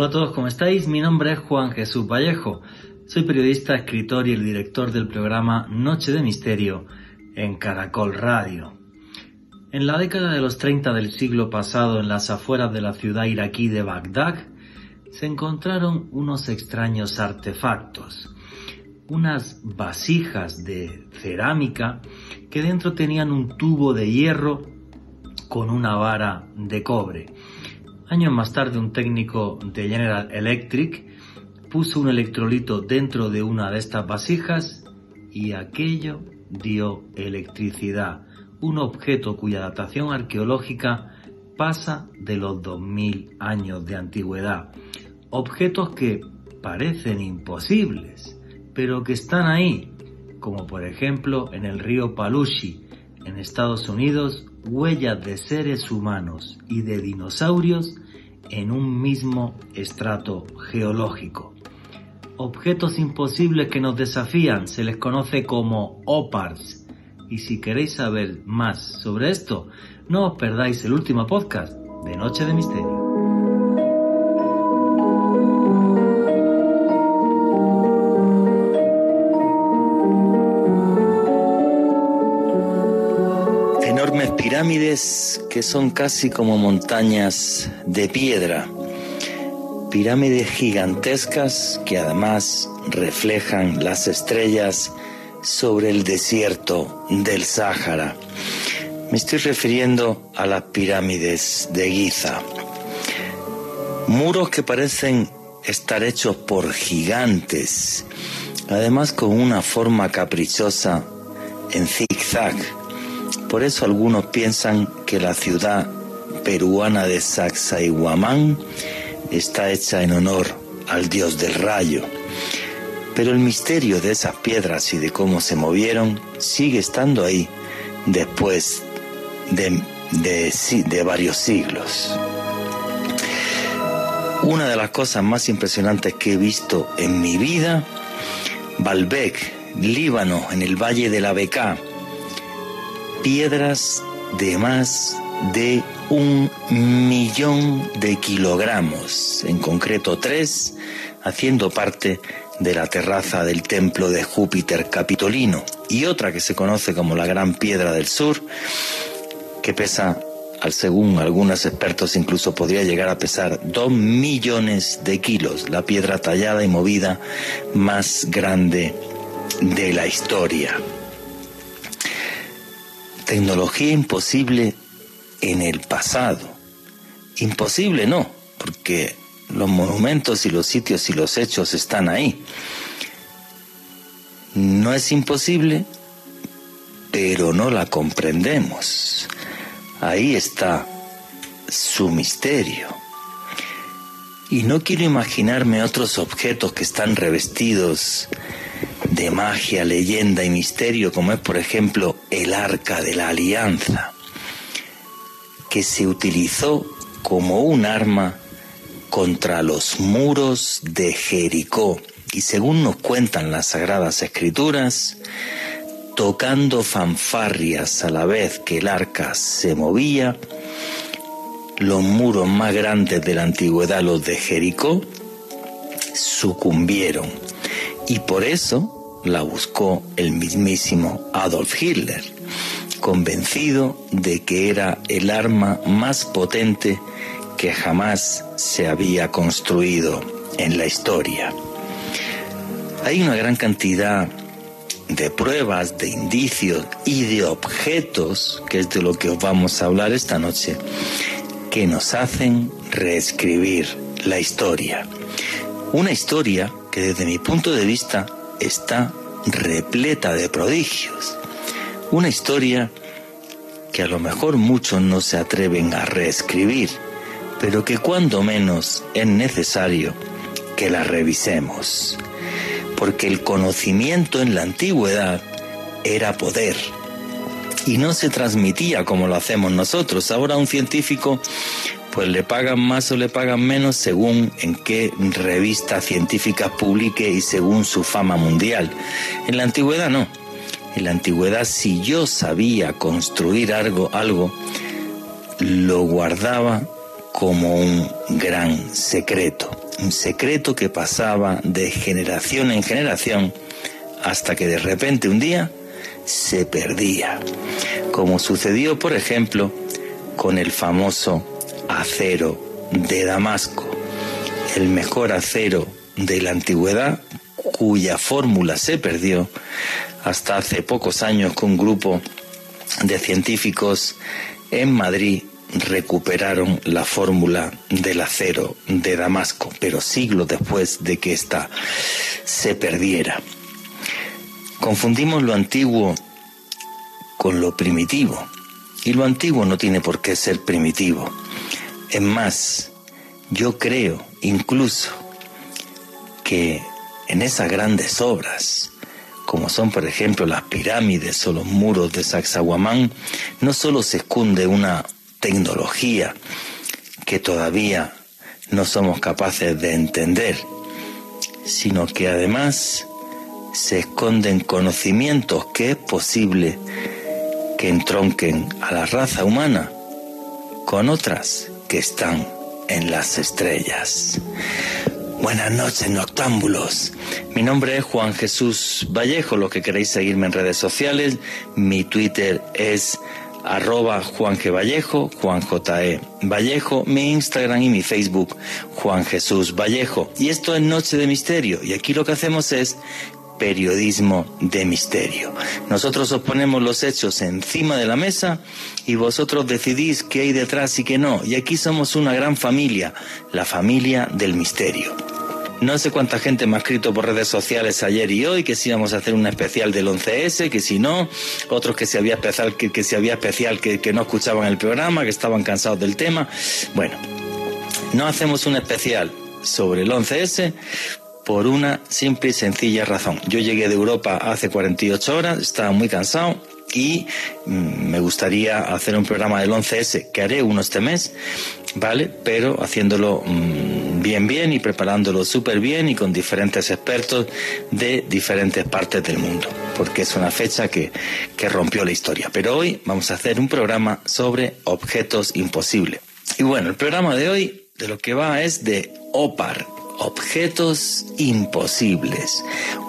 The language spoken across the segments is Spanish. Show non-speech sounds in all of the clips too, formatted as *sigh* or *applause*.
Hola a todos, ¿cómo estáis? Mi nombre es Juan Jesús Vallejo. Soy periodista, escritor y el director del programa Noche de Misterio en Caracol Radio. En la década de los 30 del siglo pasado, en las afueras de la ciudad iraquí de Bagdad, se encontraron unos extraños artefactos, unas vasijas de cerámica que dentro tenían un tubo de hierro con una vara de cobre. Años más tarde un técnico de General Electric puso un electrolito dentro de una de estas vasijas y aquello dio electricidad, un objeto cuya datación arqueológica pasa de los 2000 años de antigüedad. Objetos que parecen imposibles, pero que están ahí, como por ejemplo en el río Palushi, en Estados Unidos, huellas de seres humanos y de dinosaurios en un mismo estrato geológico. Objetos imposibles que nos desafían se les conoce como OPARS. Y si queréis saber más sobre esto, no os perdáis el último podcast de Noche de Misterio. Pirámides que son casi como montañas de piedra pirámides gigantescas que además reflejan las estrellas sobre el desierto del Sáhara. Me estoy refiriendo a las pirámides de Giza. Muros que parecen estar hechos por gigantes, además con una forma caprichosa en zigzag. Por eso algunos piensan que la ciudad peruana de Sacsayhuamán está hecha en honor al dios del rayo. Pero el misterio de esas piedras y de cómo se movieron sigue estando ahí después de, de, varios siglos. Una de las cosas más impresionantes que he visto en mi vida, Baalbek, Líbano, en el valle de la Beká, piedras de más de un millón de kilogramos, en concreto tres, haciendo parte de la terraza del templo de Júpiter Capitolino, y otra que se conoce como la Gran Piedra del Sur, que pesa, según algunos expertos, incluso podría llegar a pesar dos millones de kilos, la piedra tallada y movida más grande de la historia. Tecnología imposible en el pasado. Imposible no, porque los monumentos y los sitios y los hechos están ahí. No es imposible, pero no la comprendemos. Ahí está su misterio. Y no quiero imaginarme otros objetos que están revestidos de magia, leyenda y misterio, como es por ejemplo el arca de la alianza que se utilizó como un arma contra los muros de Jericó. Y según nos cuentan las Sagradas Escrituras, tocando fanfarrias a la vez que el arca se movía, los muros más grandes de la antigüedad, los de Jericó, sucumbieron. Y por eso la buscó el mismísimo Adolf Hitler convencido de que era el arma más potente que jamás se había construido en la historia. Hay una gran cantidad de pruebas, de indicios y de objetos, que es de lo que os vamos a hablar esta noche, que nos hacen reescribir la historia. Una historia que desde mi punto de vista está repleta de prodigios. Una historia que a lo mejor muchos no se atreven a reescribir, pero que cuando menos es necesario que la revisemos. Porque el conocimiento en la antigüedad era poder y no se transmitía como lo hacemos nosotros. Ahora un científico pues le pagan más o le pagan menos según en qué revista científica publique y según su fama mundial. En la antigüedad no. En la antigüedad, si yo sabía construir algo, algo, lo guardaba como un gran secreto. un secreto que pasaba de generación en generación hasta que de repente un día se perdía, como sucedió por ejemplo con el famoso acero de Damasco, el mejor acero de la antigüedad cuya fórmula se perdió hasta hace pocos años con un grupo de científicos en Madrid recuperaron la fórmula del acero de Damasco, pero siglos después de que ésta se perdiera. Confundimos lo antiguo con lo primitivo, y lo antiguo no tiene por qué ser primitivo. Es más, yo creo incluso que en esas grandes obras, como son por ejemplo las pirámides o los muros de Sacsayhuamán, no solo se esconde una tecnología que todavía no somos capaces de entender, sino que además se esconden conocimientos que es posible que entronquen a la raza humana con otras que están en las estrellas. Buenas noches, noctámbulos. Mi nombre es Juan Jesús Vallejo, lo que queréis seguirme en redes sociales. Mi Twitter es arroba Juan G. Vallejo, Juan J. E. Vallejo, mi Instagram y mi Facebook, Juan Jesús Vallejo. Y esto es Noche de Misterio. Y aquí lo que hacemos es periodismo de misterio. Nosotros os ponemos los hechos encima de la mesa y vosotros decidís qué hay detrás y qué no. Y aquí somos una gran familia, la familia del misterio. No sé cuánta gente me ha escrito por redes sociales ayer y hoy que si íbamos a hacer un especial del 11S, que si no, otros que si había especial, que, que si había especial que, que no escuchaban el programa, que estaban cansados del tema. Bueno, no hacemos un especial sobre el 11S por una simple y sencilla razón. Yo llegué de Europa hace 48 horas, estaba muy cansado y mm, me gustaría hacer un programa del 11S que haré uno este mes, ¿vale? Pero haciéndolo mm, bien, bien y preparándolo súper bien y con diferentes expertos de diferentes partes del mundo, porque es una fecha que, que rompió la historia. Pero hoy vamos a hacer un programa sobre objetos imposibles. Y bueno, el programa de hoy de lo que va es de OPAR, objetos imposibles,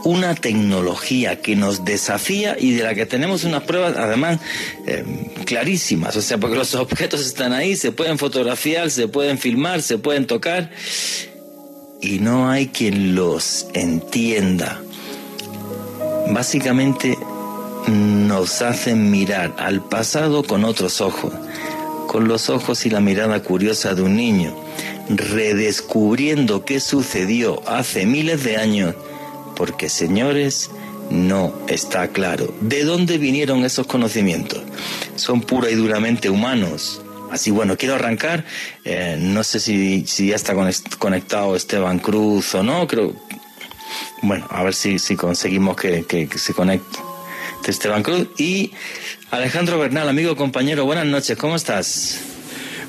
una tecnología que nos desafía y de la que tenemos unas pruebas además eh, clarísimas, o sea, porque los objetos están ahí, se pueden fotografiar, se pueden filmar, se pueden tocar. Y no hay quien los entienda. Básicamente nos hacen mirar al pasado con otros ojos, con los ojos y la mirada curiosa de un niño redescubriendo qué sucedió hace miles de años, porque señores, no está claro de dónde vinieron esos conocimientos. Son pura y duramente humanos. Así bueno, quiero arrancar. Eh, no sé si, ya está conectado Esteban Cruz o no. Creo. Bueno, a ver si, si conseguimos que, que se conecte Esteban Cruz. Y Alejandro Bernal, amigo, compañero, buenas noches, ¿cómo estás?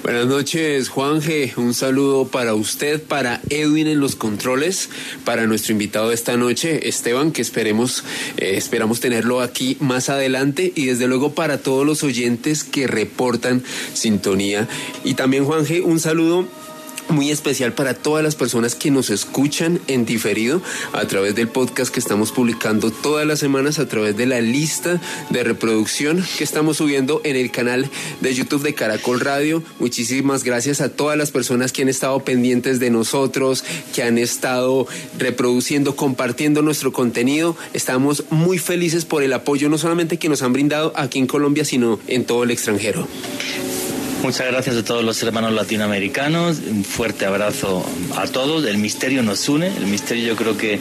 Buenas noches, Juanje. Un saludo para usted, para Edwin en los controles, para nuestro invitado de esta noche, Esteban, que esperemos, eh, esperamos tenerlo aquí más adelante y desde luego para todos los oyentes que reportan sintonía. Y también, Juanje, un saludo muy especial para todas las personas que nos escuchan en diferido a través del podcast que estamos publicando todas las semanas a través de la lista de reproducción que estamos subiendo en el canal de YouTube de Caracol Radio. Muchísimas gracias a todas las personas que han estado pendientes de nosotros, que han estado reproduciendo, compartiendo nuestro contenido. Estamos muy felices por el apoyo no solamente que nos han brindado aquí en Colombia, sino en todo el extranjero. Muchas gracias a todos los hermanos latinoamericanos. Un fuerte abrazo a todos. El misterio nos une. El misterio yo creo que,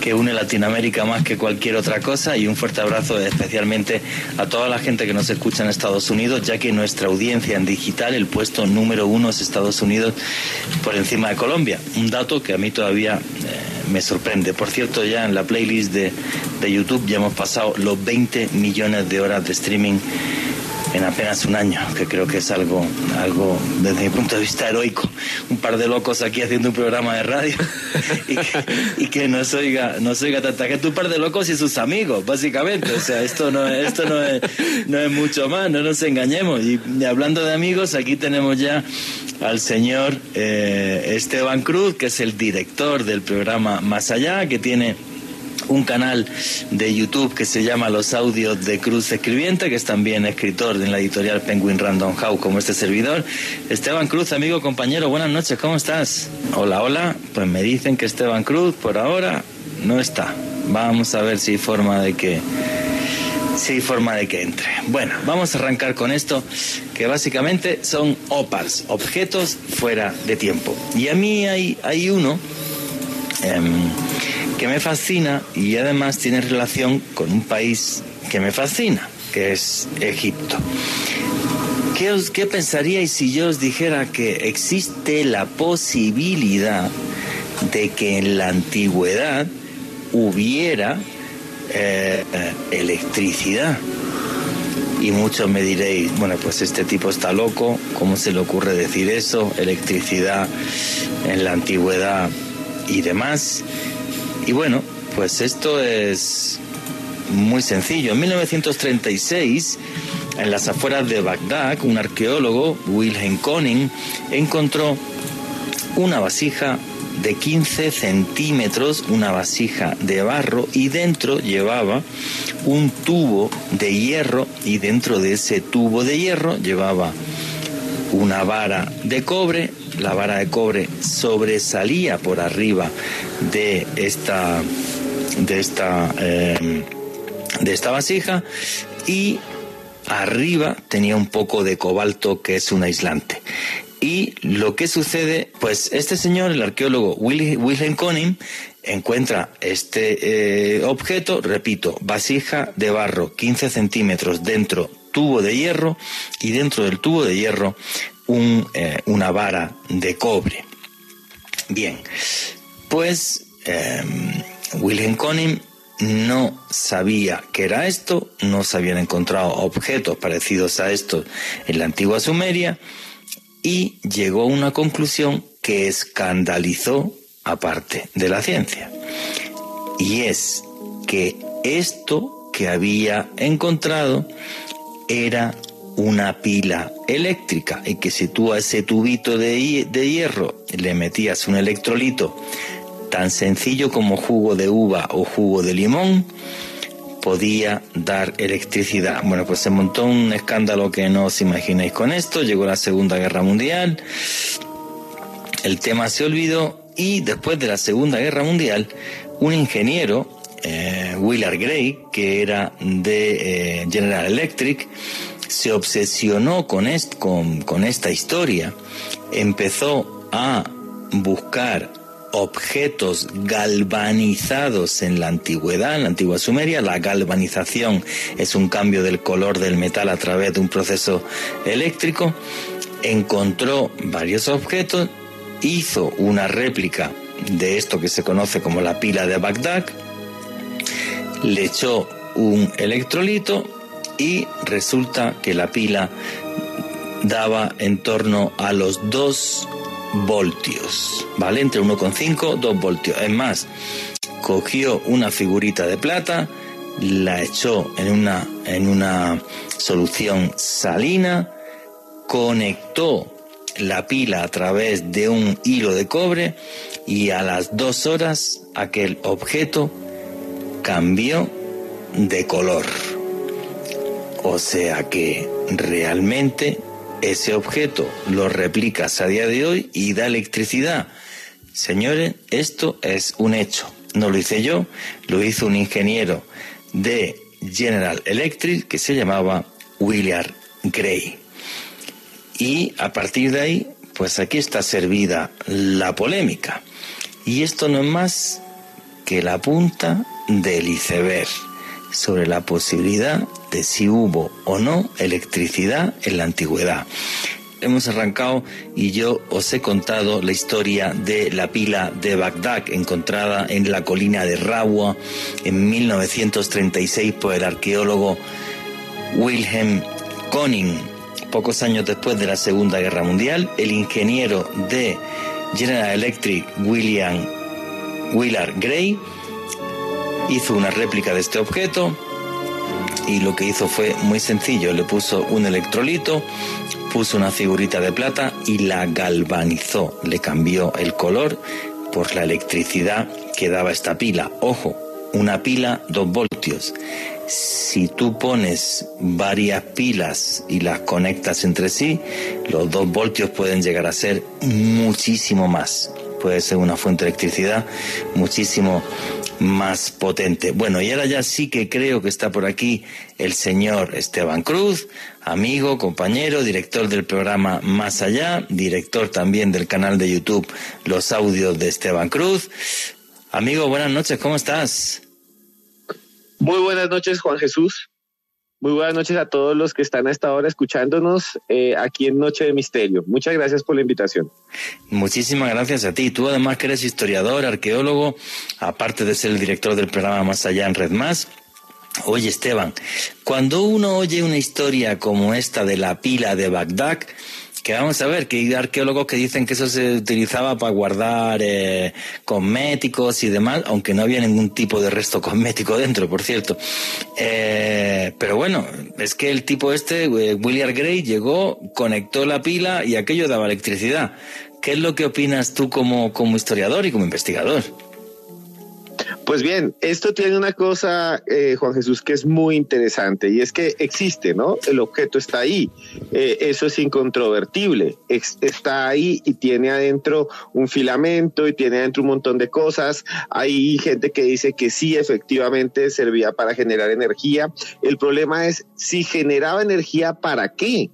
que une Latinoamérica más que cualquier otra cosa. Y un fuerte abrazo especialmente a toda la gente que nos escucha en Estados Unidos, ya que nuestra audiencia en digital, el puesto número uno es Estados Unidos por encima de Colombia. Un dato que a mí todavía eh, me sorprende. Por cierto, ya en la playlist de, de YouTube ya hemos pasado los 20 millones de horas de streaming en apenas un año, que creo que es algo, algo desde mi punto de vista heroico. Un par de locos aquí haciendo un programa de radio *laughs* y que, no nos oiga, nos oiga tanta gente, un par de locos y sus amigos, básicamente. O sea, esto no, esto no es, no es mucho más, no nos engañemos. Y, hablando de amigos, aquí tenemos ya al señor eh, Esteban Cruz, que es el director del programa Más Allá, que tiene un canal de YouTube que se llama Los Audios de Cruz Escribiente, que es también escritor en la editorial Penguin Random House como este servidor. Esteban Cruz, amigo, compañero, buenas noches, ¿cómo estás? Hola, hola. Pues me dicen que Esteban Cruz por ahora no está. Vamos a ver si hay forma de que si forma de que entre. Bueno, vamos a arrancar con esto, que básicamente son OPARs, objetos fuera de tiempo. Y a mí hay, hay uno que me fascina y además tiene relación con un país que me fascina, que es Egipto. ¿Qué, os, ¿Qué pensaríais si yo os dijera que existe la posibilidad de que en la antigüedad hubiera eh, electricidad? Y muchos me diréis, bueno, pues este tipo está loco, ¿cómo se le ocurre decir eso? Electricidad en la antigüedad y demás. Y bueno, pues esto es muy sencillo. En 1936, en las afueras de Bagdad, un arqueólogo, Wilhelm Koning, encontró una vasija de 15 centímetros, una vasija de barro y dentro llevaba un tubo de hierro y dentro de ese tubo de hierro llevaba una vara de cobre la vara de cobre sobresalía por arriba de esta, de esta, em, de esta vasija y arriba tenía un poco de cobalto que es un aislante. Y lo que sucede, pues este señor, el arqueólogo Wilhelm Koning, encuentra este eh, objeto, repito, vasija de barro, 15 centímetros dentro, tubo de hierro, y dentro del tubo de hierro un, eh, una vara de cobre. Bien, pues em, Wilhelm no sabía qué era esto, no se habían encontrado objetos parecidos a estos en la antigua Sumeria y llegó a una conclusión que escandalizó a parte de la ciencia. Y es que esto que había encontrado era una pila eléctrica y que si tú a ese tubito de, de hierro le metías un electrolito tan sencillo como jugo de uva o jugo de limón, podía dar electricidad. Bueno, pues se montó un escándalo que no os imagináis con esto, llegó la Segunda Guerra Mundial, el tema se olvidó y después de la Segunda Guerra Mundial, un ingeniero, eh, Willard Gray, que era de eh, General Electric, se obsesionó con, con, esta historia, empezó a buscar objetos galvanizados en la antigüedad, en la antigua Sumeria. La galvanización es un cambio del color del metal a través de un proceso eléctrico. Encontró varios objetos, hizo una réplica de esto que se conoce como la pila de Bagdad, le echó un electrolito y resulta que la pila daba en torno a los 2 voltios, ¿vale? Entre 1,5 2 voltios. Es más, cogió una figurita de plata, la echó en una, en una solución salina, conectó la pila a través de un hilo de cobre y a las dos horas aquel objeto cambió de color. O sea que realmente ese objeto lo replicas a día de hoy y da electricidad. Señores, esto es un hecho. No lo hice yo, lo hizo un ingeniero de General Electric que se llamaba William Gray. Y a partir de ahí, pues aquí está servida la polémica. Y esto no es más que la punta del iceberg sobre la posibilidad de si hubo o no electricidad en la antigüedad. Hemos arrancado y yo os he contado la historia de la pila de Bagdad encontrada en la colina de Rawa en 1936 por el arqueólogo Wilhelm Koning, pocos años después de la Segunda Guerra Mundial, el ingeniero de General Electric William Willard Gray hizo una réplica de este objeto y lo que hizo fue muy sencillo, le puso un electrolito, puso una figurita de plata y la galvanizó, le cambió el color por la electricidad que daba esta pila. Ojo, una pila 2 voltios. Si tú pones varias pilas y las conectas entre sí, los 2 voltios pueden llegar a ser muchísimo más. Puede ser una fuente de electricidad muchísimo más potente. Bueno, y ahora ya sí que creo que está por aquí el señor Esteban Cruz, amigo, compañero, director del programa Más Allá, director también del canal de YouTube Los Audios de Esteban Cruz. Amigo, buenas noches, ¿cómo estás? Muy buenas noches, Juan Jesús. Muy buenas noches a todos los que están a esta hora escuchándonos eh, aquí en Noche de Misterio. Muchas gracias por la invitación. Muchísimas gracias a ti. Tú además que eres historiador, arqueólogo, aparte de ser el director del programa Más Allá en Red Más. Oye Esteban, cuando uno oye una historia como esta de la pila de Bagdad, que vamos a ver, que hay arqueólogos que dicen que eso se utilizaba para guardar eh, cosméticos y demás, aunque no había ningún tipo de resto cosmético dentro, por cierto. Eh, pero bueno, es que el tipo este, eh, William Gray, llegó, conectó la pila y aquello daba electricidad. ¿Qué es lo que opinas tú como, como historiador y como investigador? Pues bien, esto tiene una cosa, eh, Juan Jesús, que es muy interesante y es que existe, ¿no? El objeto está ahí, eh, eso es incontrovertible, está ahí y tiene adentro un filamento y tiene adentro un montón de cosas. Hay gente que dice que sí, efectivamente servía para generar energía. El problema es si generaba energía, ¿para qué?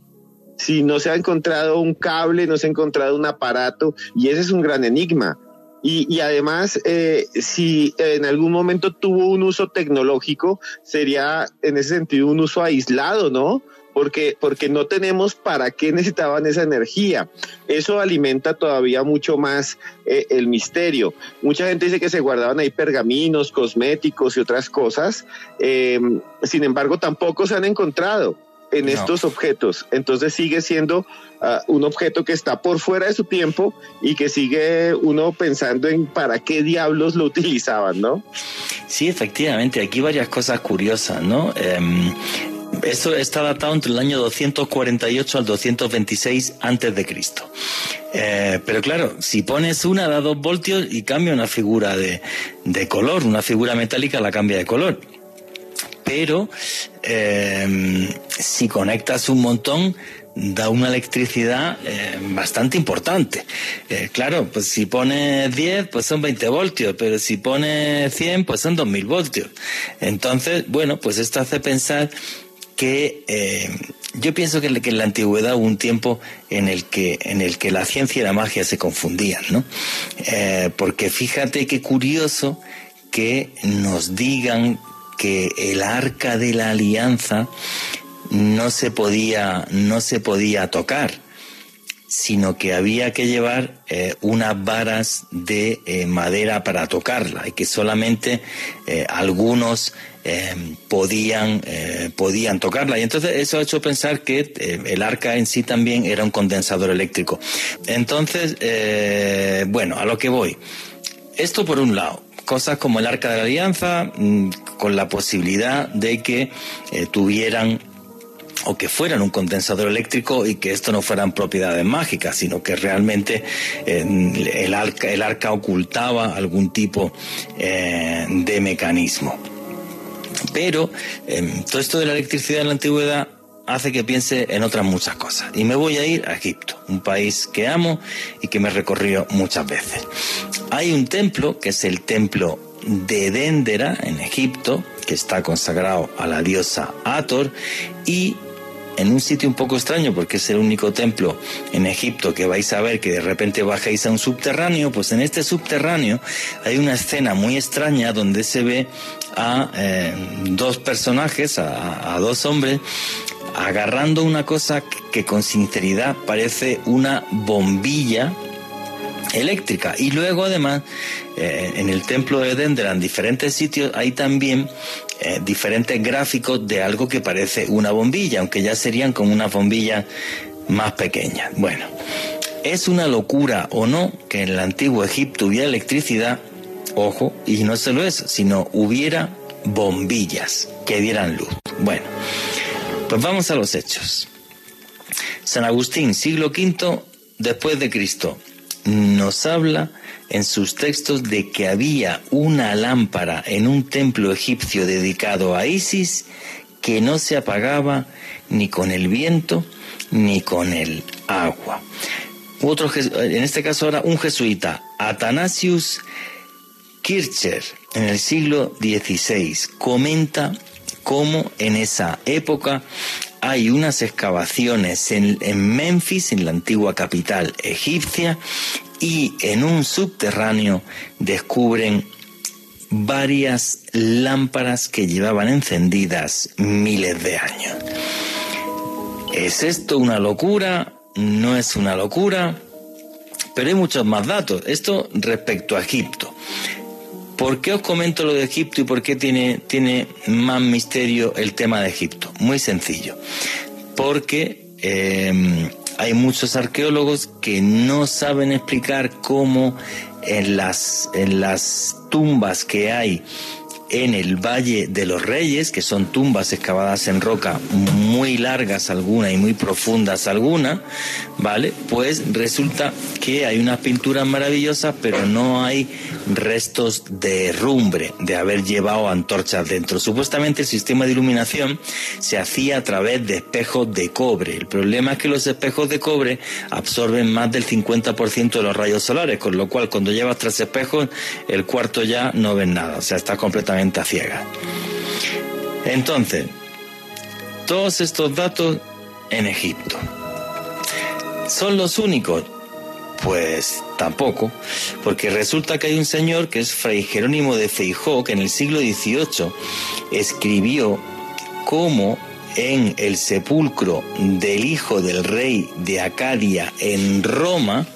Si no se ha encontrado un cable, no se ha encontrado un aparato y ese es un gran enigma y, además, eh, si en algún momento tuvo un uso tecnológico, sería en ese sentido un uso aislado, ¿no? Porque, porque no tenemos para qué necesitaban esa energía. Eso alimenta todavía mucho más eh, el misterio. Mucha gente dice que se guardaban ahí pergaminos, cosméticos y otras cosas. Eh, sin embargo, tampoco se han encontrado en estos objetos. Entonces sigue siendo ah, un objeto que está por fuera de su tiempo y que sigue uno pensando en para qué diablos lo utilizaban, ¿no? Sí, efectivamente, aquí varias cosas curiosas, ¿no? Eh, esto está datado entre el año 248 al 226 antes de Cristo. Eh, pero claro, si pones una da dos voltios y cambia una figura de, de color, una figura metálica la cambia de color pero em, si conectas un montón, da una electricidad em, bastante importante. Eh, claro, pues si pones 10, pues son 20 voltios, pero si pones 100, pues son 2000 voltios. Entonces, bueno, pues esto hace pensar que em, yo pienso que, en la antigüedad hubo un tiempo en el que, en el que la ciencia y la magia se confundían, ¿no? Eh, porque fíjate qué curioso que nos digan que el arca de la alianza no se podía, no se podía tocar, sino que había que llevar eh, unas varas de eh, madera para tocarla y que solamente eh, algunos podían, podían tocarla. Y entonces eso ha hecho pensar que el arca en sí también era un condensador eléctrico. Entonces, bueno, a lo que voy. Esto por un lado cosas como el Arca de la Alianza, mm, con la posibilidad de que eh, tuvieran o que fueran un condensador eléctrico y que esto no fueran propiedades mágicas, sino que realmente eh, el, arca, el arca ocultaba algún tipo eh, de mecanismo. Pero em, todo esto de la electricidad en la antigüedad hace que piense en otras muchas cosas. Y me voy a ir a Egipto, un país que amo y que me he recorrido muchas veces. Hay un templo, que es el templo de Dendera, en Egipto, que está consagrado a la diosa Ator, y en un sitio un poco extraño porque es el único templo en Egipto que vais a ver que de repente bajáis a un subterráneo, pues en este subterráneo hay una escena muy extraña donde se ve a eh, dos personajes, a, dos hombres, agarrando una cosa que con sinceridad parece una bombilla eléctrica. Y luego además, eh, en el templo de Dendera, en diferentes sitios, hay también eh, diferentes gráficos de algo que parece una bombilla, aunque ya serían como una bombilla más pequeña. Bueno, es una locura o no que en el antiguo Egipto hubiera electricidad, ojo, y no solo eso, sino hubiera bombillas que dieran luz. Bueno, pues vamos a los hechos. San Agustín, siglo V después de Cristo, nos habla en sus textos de que había una lámpara en un templo egipcio dedicado a Isis que no se apagaba ni con el viento ni con el agua. Otro, en este caso ahora un jesuita, Athanasius Kircher, en el siglo XVI, comenta cómo en esa época hay unas excavaciones en, Memphis, en la antigua capital egipcia, y en un subterráneo descubren varias lámparas que llevaban encendidas miles de años. ¿Es esto una locura? ¿No es una locura? Pero hay muchos más datos. Esto respecto a Egipto. ¿Por qué os comento lo de Egipto y por qué tiene, tiene más misterio el tema de Egipto? Muy sencillo. Porque eh, hay muchos arqueólogos que no saben explicar cómo en las, en las tumbas que hay en el Valle de los Reyes, que son tumbas excavadas en roca muy largas algunas y muy profundas algunas, ¿vale? Pues resulta que hay unas pinturas maravillosas, pero no hay restos de rumbre, de haber llevado antorchas dentro. Supuestamente el sistema de iluminación se hacía a través de espejos de cobre. El problema es que los espejos de cobre absorben más del 50% de los rayos solares, con lo cual cuando llevas tres espejos, el cuarto ya no ves nada, o sea, está completamente ciega. Entonces, todos estos datos en Egipto. ¿Son los únicos? Pues tampoco, porque resulta que hay un señor que es Fray Jerónimo de Feijó, que en el siglo XVIII escribió cómo en el sepulcro del hijo del rey de Acadia en Roma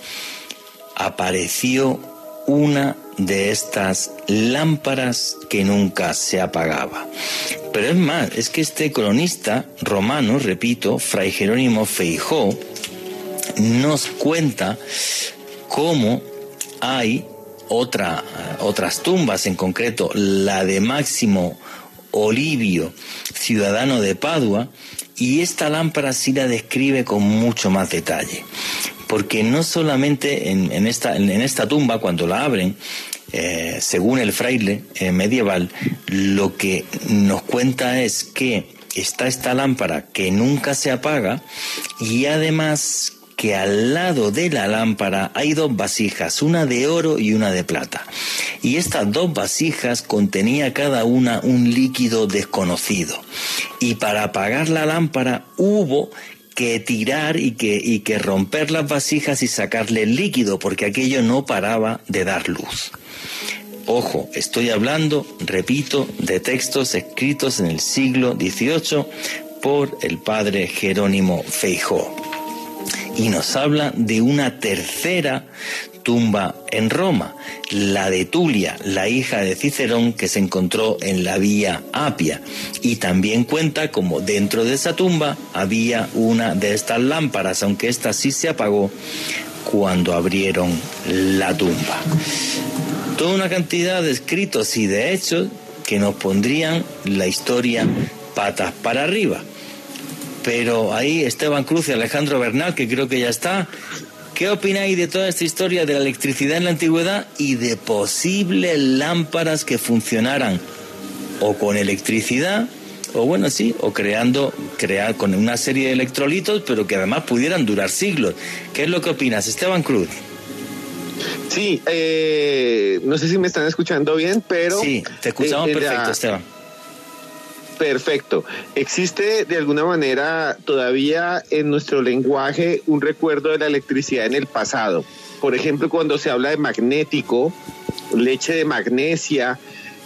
apareció una de estas lámparas que nunca se apagaba. Pero es más, es que este cronista romano, repito, Fray Jerónimo Feijó, nos cuenta cómo hay otra, otras tumbas, en concreto la de Máximo Olivio, ciudadano de Padua, y esta lámpara sí la describe con mucho más detalle porque no solamente en, esta, tumba, cuando la abren, eh, según el fraile eh, medieval, lo que nos cuenta es que está esta lámpara que nunca se apaga y además que al lado de la lámpara hay dos vasijas, una de oro y una de plata. Y estas dos vasijas contenía cada una un líquido desconocido. Y para apagar la lámpara hubo que tirar y que, y que romper las vasijas y sacarle el líquido, porque aquello no paraba de dar luz. Ojo, estoy hablando, repito, de textos escritos en el siglo XVIII por el padre Jerónimo Feijó. Y nos habla de una tercera tumba en Roma, la de Tulia, la hija de Cicerón que se encontró en la vía Apia. Y también cuenta como dentro de esa tumba había una de estas lámparas, aunque esta sí se apagó cuando abrieron la tumba. Toda una cantidad de escritos y de hechos que nos pondrían la historia patas para arriba. Pero ahí Esteban Cruz y Alejandro Bernal, que creo que ya está, ¿Qué opináis de toda esta historia de la electricidad en la antigüedad y de posibles lámparas que funcionaran o con electricidad o bueno, sí, o creando, crear con una serie de electrolitos, pero que además pudieran durar siglos. ¿Qué es lo que opinas, Esteban Cruz? Sí, eh, no sé si me están escuchando bien, pero... Sí, te escuchamos eh, perfecto, Esteban. Perfecto. ¿Existe de alguna manera todavía en nuestro lenguaje un recuerdo de la electricidad en el pasado? Por ejemplo, cuando se habla de magnético, leche de magnesia,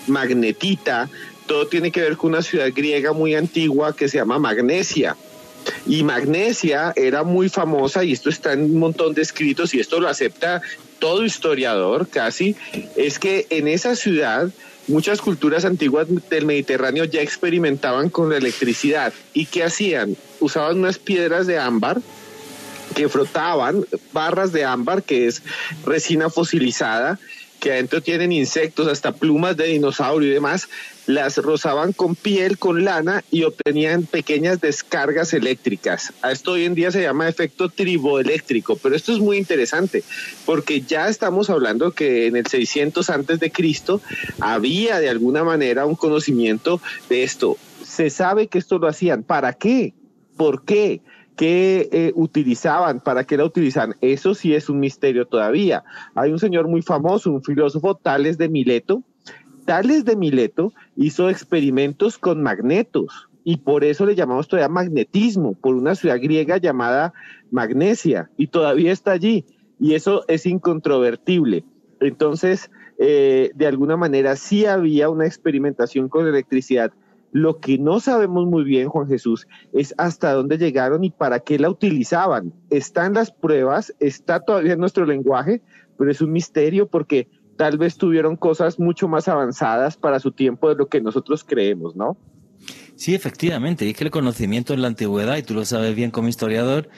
magnetita, todo tiene que ver con una ciudad griega muy antigua que se llama Magnesia. Y Magnesia era muy famosa, y esto está en un montón de escritos, y esto lo acepta todo historiador casi, es que en esa ciudad muchas culturas antiguas del Mediterráneo ya experimentaban con la electricidad. ¿Y qué hacían? Usaban unas piedras de ámbar que frotaban, barras de ámbar, que es resina fosilizada, que adentro tienen insectos, hasta plumas de dinosaurio y demás, las rozaban con piel, con lana y obtenían pequeñas descargas eléctricas. A esto hoy en día se llama efecto triboeléctrico, pero esto es muy interesante porque ya estamos hablando que en el 600 antes de Cristo había de alguna manera un conocimiento de esto. Se sabe que esto lo hacían. ¿Para qué? ¿Por qué? ¿Qué eh, utilizaban? ¿Para qué la utilizaban? Eso sí es un misterio todavía. Hay un señor muy famoso, un filósofo, Tales de Mileto, De Mileto hizo experimentos con magnetos y por eso le llamamos todavía magnetismo, por una ciudad griega llamada Magnesia y todavía está allí y eso es incontrovertible. Entonces, eh, de alguna manera sí había una experimentación con electricidad. Lo que no sabemos muy bien, Juan Jesús, es hasta dónde llegaron y para qué la utilizaban. Están las pruebas, está todavía en nuestro lenguaje, pero es un misterio porque tal vez tuvieron cosas mucho más avanzadas para su tiempo de lo que nosotros creemos, ¿no? Sí, efectivamente, y es que el conocimiento en la antigüedad, y tú lo sabes bien como historiador,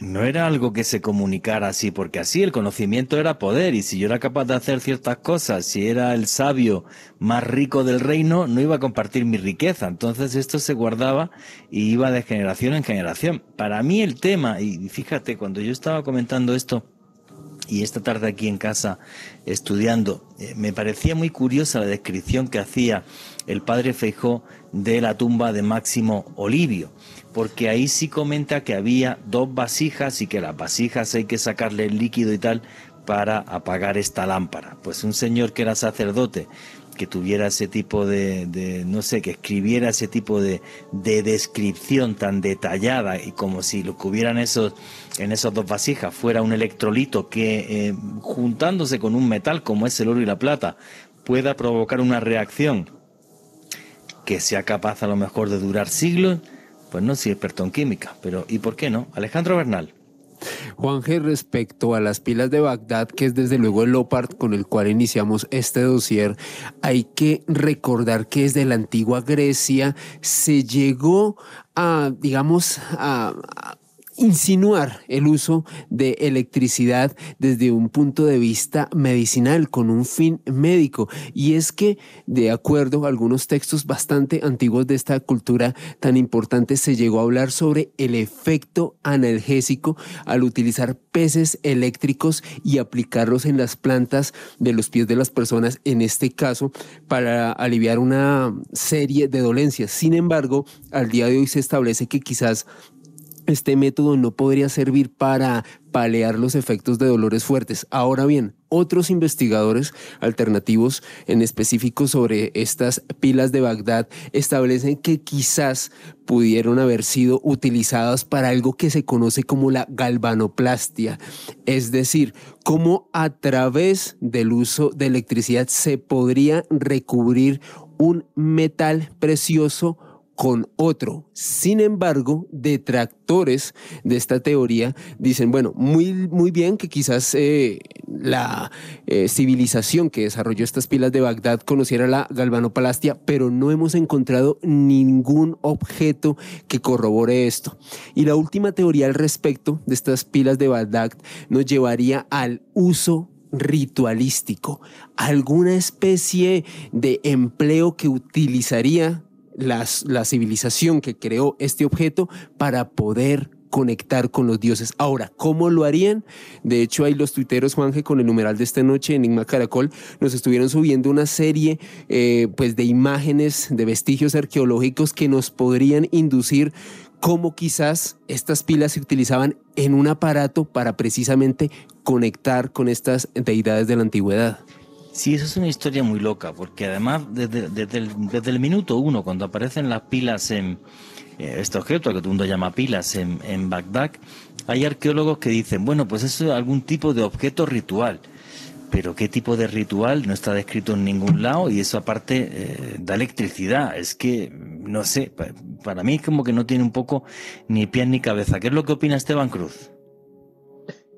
no era algo que se comunicara así, porque así el conocimiento era poder, y si yo era capaz de hacer ciertas cosas, si era el sabio más rico del reino, no iba a compartir mi riqueza. Entonces esto se guardaba y iba de generación en generación. Para mí el tema, y fíjate, cuando yo estaba comentando esto, y esta tarde aquí en casa estudiando, eh, me parecía muy curiosa la descripción que hacía el padre Feijó de la tumba de Máximo Olivio, porque ahí sí comenta que había dos vasijas y que las vasijas hay que sacarle el líquido y tal para apagar esta lámpara. Pues un señor que era sacerdote que tuviera ese tipo de, no sé, que escribiera ese tipo de, de, descripción tan detallada y como si lo que hubieran esos, en esas dos vasijas fuera un electrolito que eh, juntándose con un metal como es el oro y la plata pueda provocar una reacción que sea capaz a lo mejor de durar siglos, pues no soy experto en química, pero ¿y por qué no? Alejandro Bernal. Juan respecto a las pilas de Bagdad, que es desde luego el OPART con el cual iniciamos este dossier, hay que recordar que desde la antigua Grecia se llegó a, digamos, a, insinuar el uso de electricidad desde un punto de vista medicinal con un fin médico. Y es que, de acuerdo a algunos textos bastante antiguos de esta cultura tan importante, se llegó a hablar sobre el efecto analgésico al utilizar peces eléctricos y aplicarlos en las plantas de los pies de las personas, en este caso, para aliviar una serie de dolencias. Sin embargo, al día de hoy se establece que quizás este método no podría servir para palear los efectos de dolores fuertes. Ahora bien, otros investigadores alternativos en específico sobre estas pilas de Bagdad establecen que quizás pudieron haber sido utilizadas para algo que se conoce como la galvanoplastia, es decir, cómo a través del uso de electricidad se podría recubrir un metal precioso con otro. Sin embargo, detractores de esta teoría dicen, bueno, muy, muy bien que quizás eh, la eh, civilización que desarrolló estas pilas de Bagdad conociera la galvanoplastia, pero no hemos encontrado ningún objeto que corrobore esto. Y la última teoría al respecto de estas pilas de Bagdad nos llevaría al uso ritualístico, alguna especie de empleo que utilizaría la civilización que creó este objeto para poder conectar con los dioses. Ahora, ¿cómo lo harían? De hecho, hay los tuiteros, Juanje, con el numeral de esta noche, Enigma Caracol, nos estuvieron subiendo una serie eh, pues de imágenes, de vestigios arqueológicos que nos podrían inducir cómo quizás estas pilas se utilizaban en un aparato para precisamente conectar con estas deidades de la antigüedad. Sí, eso es una historia muy loca, porque además desde, desde, el, minuto uno, cuando aparecen las pilas en eh, este objeto, que todo el mundo llama pilas en, en Bagdad, hay arqueólogos que dicen, bueno, pues eso es algún tipo de objeto ritual. Pero qué tipo de ritual no está descrito en ningún lado y eso aparte eh, da electricidad. Es que, no sé, para mí es como que no tiene un poco ni pies ni cabeza. ¿Qué es lo que opina Esteban Cruz?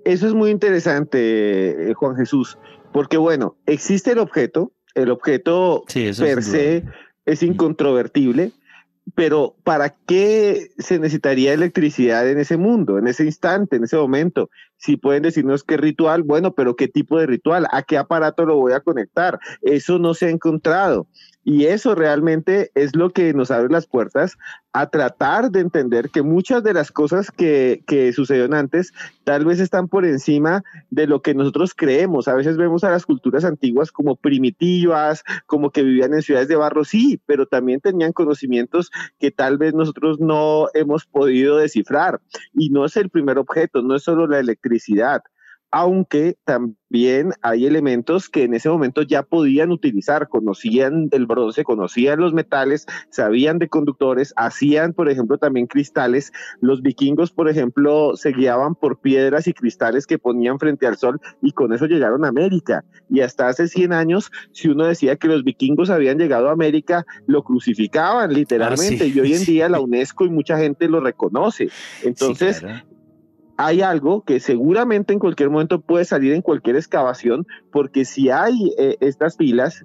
Eso es muy interesante, eh, Juan Jesús. Porque bueno, existe el objeto, el objeto per se es incontrovertible, pero ¿para qué se necesitaría electricidad en ese mundo, en ese instante, en ese momento? Si pueden decirnos qué ritual, bueno, pero ¿qué tipo de ritual? ¿A qué aparato lo voy a conectar? Eso no se ha encontrado. Y eso realmente es lo que nos abre las puertas a tratar de entender que muchas de las cosas que, que, sucedieron antes tal vez están por encima de lo que nosotros creemos. A veces vemos a las culturas antiguas como primitivas, como que vivían en ciudades de barro, sí, pero también tenían conocimientos que tal vez nosotros no hemos podido descifrar. Y no es el primer objeto, no es solo la electricidad aunque también hay elementos que en ese momento ya podían utilizar, conocían del bronce, conocían los metales, sabían de conductores, hacían, por ejemplo, también cristales. Los vikingos, por ejemplo, se guiaban por piedras y cristales que ponían frente al sol y con eso llegaron a América. Y hasta hace 100 años, si uno decía que los vikingos habían llegado a América, lo crucificaban literalmente. Ah, y hoy en *laughs* día la UNESCO y mucha gente lo reconoce. Entonces, hay algo que seguramente en cualquier momento puede salir en cualquier excavación, porque si hay eh, estas pilas,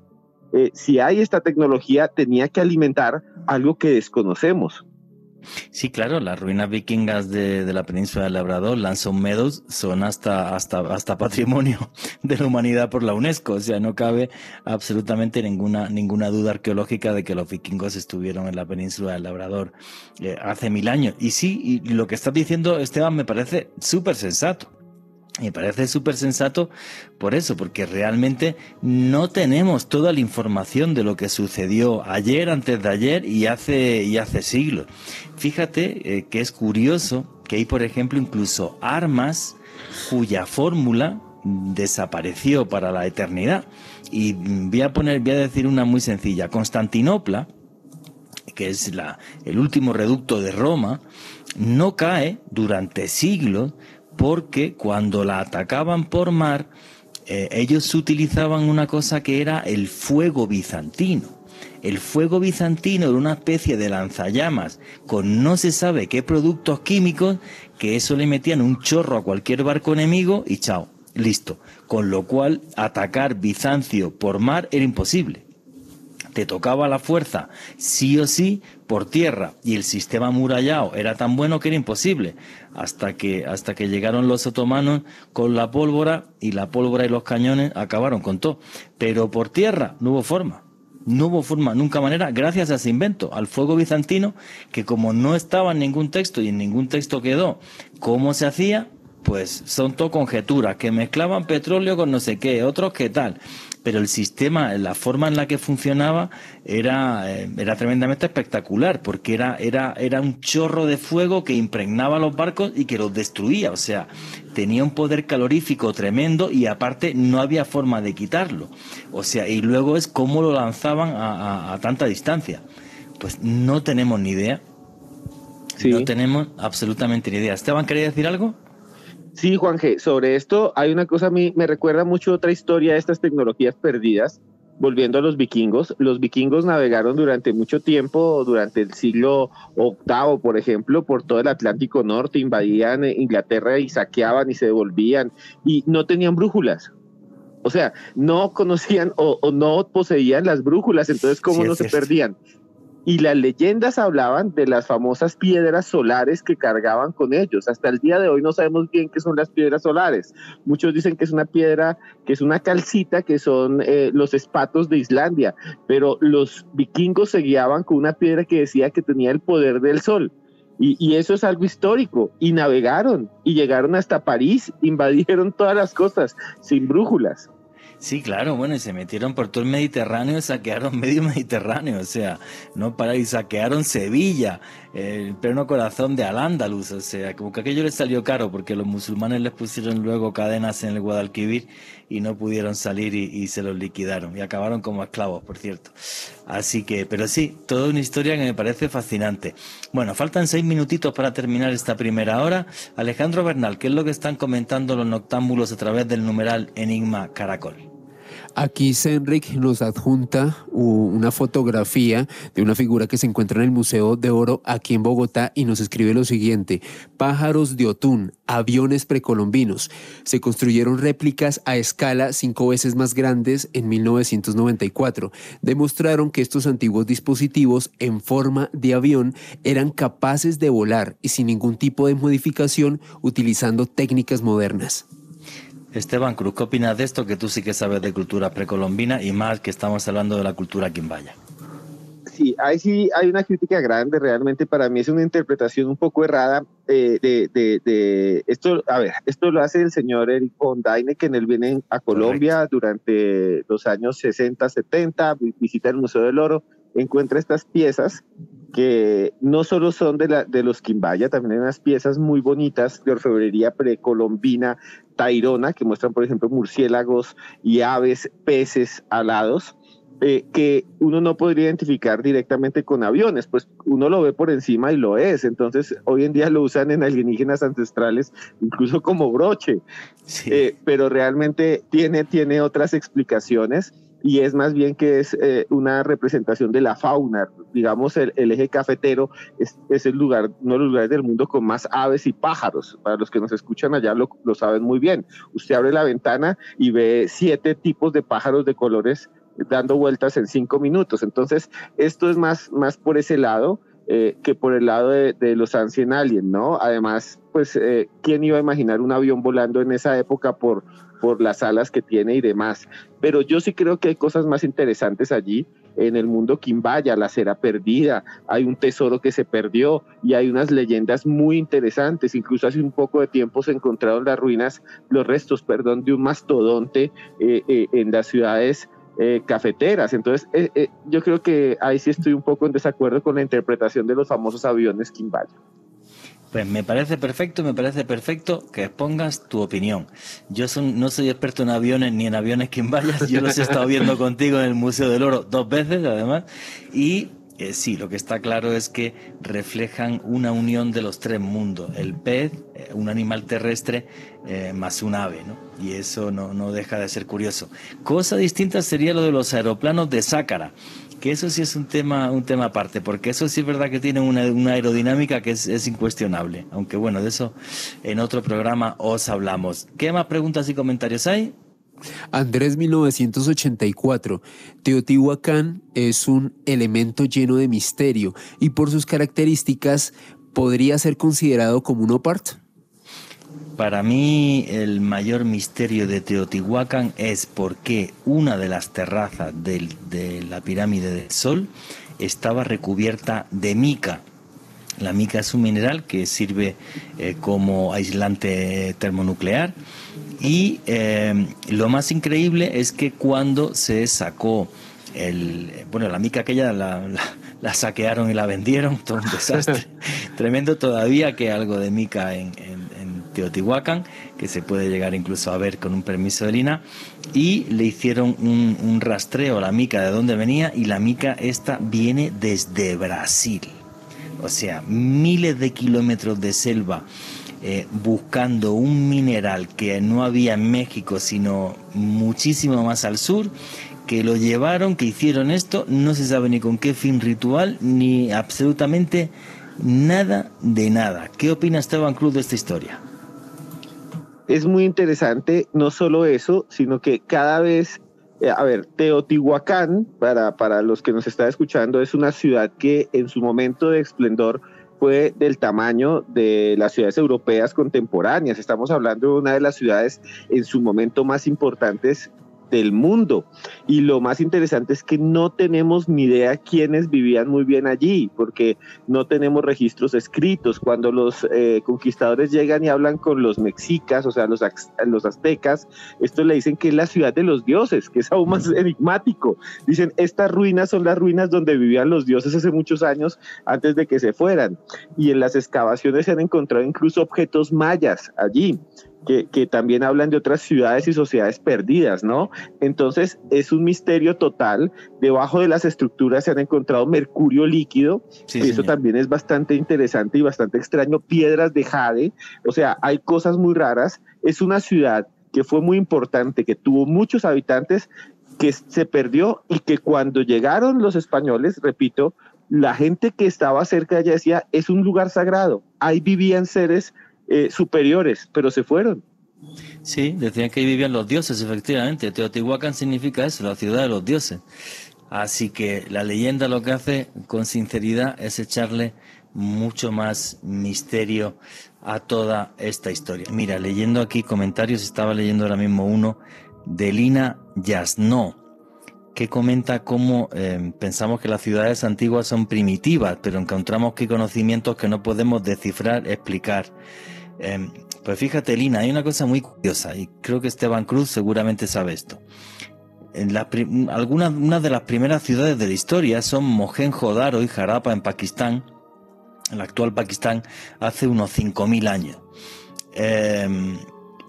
eh, si hay esta tecnología, tenía que alimentar algo que desconocemos. Sí, claro, las ruinas vikingas de, la península del Labrador, Lanson Meadows, son hasta, hasta, hasta patrimonio *laughs* de la humanidad por la UNESCO. O sea, no cabe absolutamente ninguna, ninguna duda arqueológica de que los vikingos estuvieron en la península del Labrador eh, hace mil años. Y sí, y lo que estás diciendo, Esteban, me parece súper sensato. Me parece súper sensato por eso, porque realmente no tenemos toda la información de lo que sucedió ayer, antes de ayer y hace, y hace siglos. Fíjate eh, que es curioso que hay, por ejemplo, incluso armas cuya fórmula desapareció para la eternidad. Y voy a poner, voy a decir una muy sencilla. Constantinopla, que es la, el último reducto de Roma, no cae durante siglos porque cuando la atacaban por mar, eh, ellos utilizaban una cosa que era el fuego bizantino. El fuego bizantino era una especie de lanzallamas con no se sabe qué productos químicos que eso le metían un chorro a cualquier barco enemigo y chao, listo. Con lo cual atacar Bizancio por mar era imposible te tocaba la fuerza sí o sí por tierra y el sistema amurallado era tan bueno que era imposible hasta que hasta que llegaron los otomanos con la pólvora y la pólvora y los cañones acabaron con todo. Pero por tierra no hubo forma no hubo forma, nunca manera, gracias a ese invento, al fuego bizantino, que como no estaba en ningún texto y en ningún texto quedó cómo se hacía, pues son todo conjeturas, que mezclaban petróleo con no sé qué, otros qué tal pero el sistema, la forma en la que funcionaba era, eh, era tremendamente espectacular, porque era, era, era un chorro de fuego que impregnaba los barcos y que los destruía, o sea, tenía un poder calorífico tremendo y aparte no había forma de quitarlo. O sea, y luego es cómo lo lanzaban a, tanta distancia. Pues no tenemos ni idea. No tenemos absolutamente ni idea. Esteban, ¿quería decir algo? Sí, Juan G, sobre esto hay una cosa a mí, me recuerda mucho otra historia de estas tecnologías perdidas, volviendo a los vikingos. Los vikingos navegaron durante mucho tiempo, durante el siglo VIII, por ejemplo, por todo el Atlántico Norte, invadían Inglaterra y saqueaban y se devolvían y no tenían brújulas. O sea, no conocían o, no poseían las brújulas, entonces ¿cómo no se perdían? Y las leyendas hablaban de las famosas piedras solares que cargaban con ellos. Hasta el día de hoy no sabemos bien qué son las piedras solares. Muchos dicen que es una piedra, que es una calcita, que son eh, los espatos de Islandia, pero los vikingos se guiaban con una piedra que decía que tenía el poder del sol. Y, y, eso es algo histórico. Y navegaron y llegaron hasta París, *laughs* invadieron todas las costas sin brújulas. Sí, claro, bueno, y se metieron por todo el Mediterráneo y saquearon *laughs* medio Mediterráneo, o sea, no para y saquearon Sevilla, el pleno corazón de Al-Ándalus, o sea, como que aquello les salió caro porque los musulmanes les pusieron luego cadenas en el Guadalquivir y no pudieron salir y, se los liquidaron y acabaron como esclavos, por cierto. Así que, pero sí, toda una historia que me parece fascinante. Bueno, faltan seis minutitos para terminar esta primera hora. Alejandro Bernal, ¿qué es lo que están comentando los noctámbulos a través del numeral Enigma Caracol? Aquí Senrik nos adjunta una fotografía de una figura que se encuentra en el Museo de Oro aquí en Bogotá y nos escribe lo siguiente, pájaros de Otún, aviones precolombinos. Se construyeron réplicas a escala cinco veces más grandes en 1994. Demostraron que estos antiguos dispositivos en forma de avión eran capaces de volar y sin ningún tipo de modificación utilizando técnicas modernas. Esteban Cruz, ¿qué opinas de esto? Que tú sí que sabes de cultura precolombina y más que estamos hablando de la cultura quimbaya. Sí, ahí sí hay una crítica grande, realmente para mí es una interpretación un poco errada eh, de, esto, a ver, esto lo hace el señor Eric Ondaine, que en él viene a Colombia durante los años 60, 70, visita el Museo del Oro, encuentra estas piezas que no solo son de, la, de los Quimbaya, también hay unas piezas muy bonitas de orfebrería precolombina, tairona, que muestran, por ejemplo, murciélagos y aves, peces alados. Eh, que uno no podría identificar directamente con aviones, pues uno lo ve por encima y lo es. Entonces, hoy en día lo usan en alienígenas ancestrales, incluso como broche. Eh, pero realmente tiene, tiene otras explicaciones y es más bien que es eh, una representación de la fauna. Digamos, el, eje cafetero es, el lugar, uno de los lugares del mundo con más aves y pájaros. Para los que nos escuchan allá lo, lo saben muy bien. Usted abre la ventana y ve siete tipos de pájaros de colores dando vueltas en cinco minutos. Entonces, esto es más, más por ese lado. Eh, que por el lado de, los Ancient Alien, ¿no? Además, pues, eh, ¿quién iba a imaginar un avión volando en esa época por, por las alas que tiene y demás? Pero yo sí creo que hay cosas más interesantes allí. En el mundo Quimbaya, la cera perdida, hay un tesoro que se perdió y hay unas leyendas muy interesantes. Incluso hace un poco de tiempo se encontraron las ruinas, los restos, perdón, de un mastodonte eh, en las ciudades eh, cafeteras. Entonces, eh, eh, yo creo que ahí sí estoy un poco en desacuerdo con la interpretación de los famosos aviones Kimball. Pues me parece perfecto, me parece perfecto que expongas tu opinión. Yo no soy experto en aviones ni en aviones Kimbayas, yo los he estado viendo *laughs* contigo en el Museo del Oro dos veces además, y eh, sí, lo que está claro es que reflejan una unión de los tres mundos, el pez, eh, un animal terrestre, eh, más un ave, ¿no? Y eso no, deja de ser curioso. Cosa distinta sería lo de los aeroplanos de Sácara, que eso sí es un tema, un tema aparte, porque eso sí es verdad que tiene una, aerodinámica que es, es, incuestionable, aunque bueno, de eso en otro programa os hablamos. ¿Qué más preguntas y comentarios hay? Andrés 1984. Teotihuacán es un elemento lleno de misterio y por sus características podría ser considerado como un opart. Para mí el mayor misterio de Teotihuacán es por qué una de las terrazas de la pirámide del Sol estaba recubierta de mica. La mica es un mineral que sirve eh, como aislante termonuclear y eh, lo más increíble es que cuando se sacó el, bueno, la mica aquella la, la, saquearon y la vendieron, todo un desastre. *laughs* Tremendo todavía que algo de mica en, en, Teotihuacán, que se puede llegar incluso a ver con un permiso de Lina, y le hicieron un, un rastreo a la mica de dónde venía, y la mica esta viene desde Brasil. O sea, miles de kilómetros de selva eh, buscando un mineral que no había en México, sino muchísimo más al sur, que lo llevaron, que hicieron esto, no se sabe ni con qué fin ritual, ni absolutamente nada de nada. ¿Qué opina Esteban Cruz de esta historia? Es muy interesante, no solo eso, sino que cada vez eh, a ver, Teotihuacán, para, para los que nos están escuchando, es una ciudad que en su momento de esplendor fue del tamaño de las ciudades europeas contemporáneas. Estamos hablando de una de las ciudades en su momento más importantes del mundo. Y lo más interesante es que no tenemos ni idea quiénes vivían muy bien allí, porque no tenemos registros escritos. Cuando los eh, conquistadores llegan y hablan con los mexicas, o sea, los, los aztecas, esto le dicen que es la ciudad de los dioses, que es aún más enigmático. Dicen, estas ruinas son las ruinas donde vivían los dioses hace muchos años antes de que se fueran. Y en las excavaciones se han encontrado incluso objetos mayas allí que, también hablan de otras ciudades y sociedades perdidas, ¿no? Entonces es un misterio total. Debajo de las estructuras se han encontrado mercurio líquido, y eso también es bastante interesante y bastante extraño, piedras de jade, o sea, hay cosas muy raras. Es una ciudad que fue muy importante, que tuvo muchos habitantes, que se perdió y que cuando llegaron los españoles, repito, la gente que estaba cerca de ella decía, es un lugar sagrado, ahí vivían seres eh, superiores, pero se fueron. Sí, decían que ahí vivían los dioses, efectivamente. Teotihuacán significa eso, la ciudad de los dioses. Así que la leyenda lo que hace con sinceridad es echarle mucho más misterio a toda esta historia. Mira, leyendo aquí comentarios, estaba leyendo ahora mismo uno de Lina Yasno, que comenta cómo eh, pensamos que las ciudades antiguas son primitivas, pero encontramos que conocimientos que no podemos descifrar, explicar. Eh, pues fíjate, Lina, hay una cosa muy curiosa y creo que Esteban Cruz seguramente sabe esto. En algunas una de las primeras ciudades de la historia son Mohenjo-Daro y Jarapa en Pakistán, el actual Pakistán, hace unos 5.000 años. Em,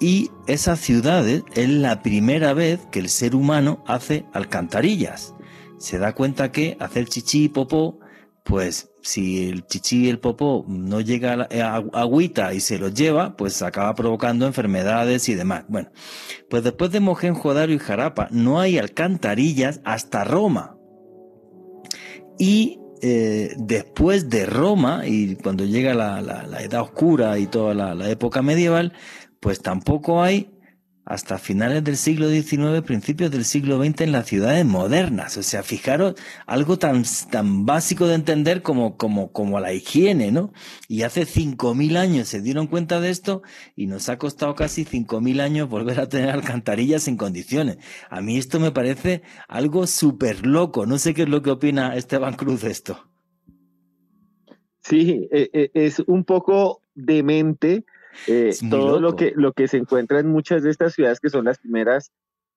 y esas ciudades es la primera vez que el ser humano hace alcantarillas. Se da cuenta que hacer chichi y popó, pues si el chichi y el popó no llega a, eh, agüita y se los lleva, pues acaba provocando enfermedades y demás. Bueno, pues después de Mohenjo-Daro y Jarapa no hay alcantarillas hasta Roma. Y eh, después de Roma, y cuando llega la, Edad Oscura y toda la, época medieval, pues tampoco hay hasta finales del siglo XIX, principios del siglo XX en las ciudades modernas. O sea, fijaros, algo tan, tan básico de entender como, como, como la higiene, ¿no? Y hace 5.000 años se dieron cuenta de esto y nos ha costado casi 5.000 años volver a tener alcantarillas en condiciones. A mí esto me parece algo súper loco. No sé qué es lo que opina Esteban Cruz de esto. Sí, e, e, es un poco demente eh, todo lo que, lo que se encuentra en muchas de estas ciudades que son las primeras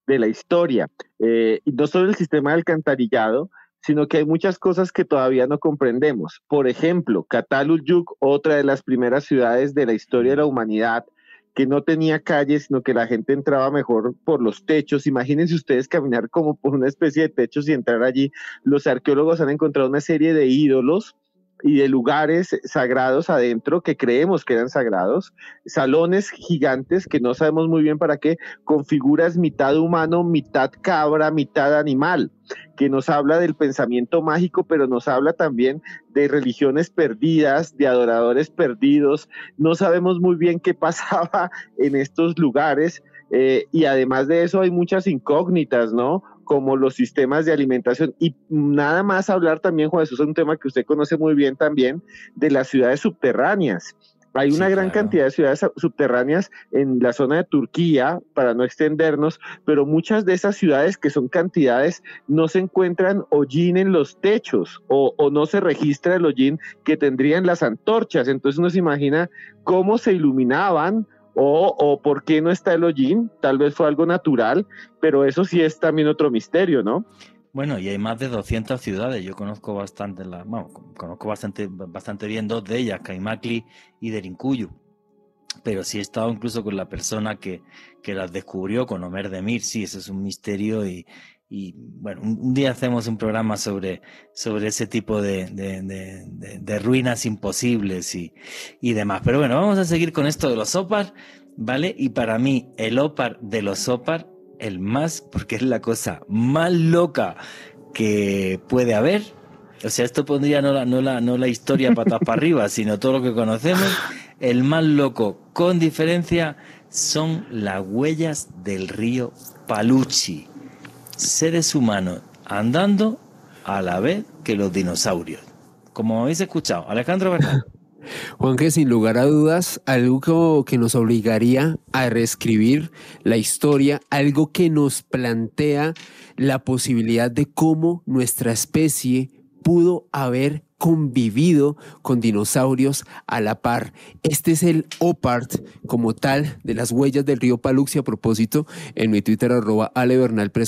de la historia. Eh, no solo el sistema de alcantarillado, sino que hay muchas cosas que todavía no comprendemos. Por ejemplo, Cataluyuk, otra de las primeras ciudades de la historia de la humanidad, que no tenía calles, sino que la gente entraba mejor por los techos. Imagínense ustedes caminar como por una especie de techos y entrar allí. Los arqueólogos han encontrado una serie de ídolos y de lugares sagrados adentro que creemos que eran sagrados, salones gigantes que no sabemos muy bien para qué, con figuras mitad humano, mitad cabra, mitad animal, que nos habla del pensamiento mágico, pero nos habla también de religiones perdidas, de adoradores perdidos. No sabemos muy bien qué *laughs* pasaba en estos lugares. Eh, y además de eso hay muchas incógnitas, ¿no? Como los sistemas de alimentación. Y nada más hablar también, Juan Jesús, es un tema que usted conoce muy bien también, de las ciudades subterráneas. Hay una gran cantidad de ciudades subterráneas en la zona de Turquía, para no extendernos, pero muchas de esas ciudades que son cantidades no se encuentran hollín en los techos o, o no se registra el hollín que tendrían las antorchas. Entonces uno se imagina cómo se iluminaban o, o por qué no está el hollín, tal vez fue algo natural, pero eso sí es también otro misterio, ¿no? Bueno, y hay más de 200 ciudades. Yo conozco bastante, la, bueno, conozco bastante, bastante bien dos de ellas, Caimakli y Derinkuyu. Pero sí he estado incluso con la persona que, que las descubrió, con Omer Demir. Sí, eso es un misterio y, y bueno, un, día hacemos un programa sobre, sobre ese tipo de, de, ruinas imposibles y, y, demás. Pero bueno, vamos a seguir con esto de los OPAR, ¿vale? Y para mí, el OPAR de los OPAR, el más, porque es la cosa más loca que puede haber. O sea, esto pondría no la, no la, no la historia patas para arriba, *laughs* sino todo lo que conocemos. El más loco, con diferencia, son las huellas del río Paluchi seres humanos andando a la vez que los dinosaurios. Como habéis escuchado, Alejandro Bernal. *laughs* Juan, que sin lugar a dudas, algo que nos obligaría a reescribir la historia, algo que nos plantea la posibilidad de cómo nuestra especie pudo haber convivido con dinosaurios a la par. Este es el OPART como tal de las huellas del río Paluxi. A propósito, en mi Twitter arroba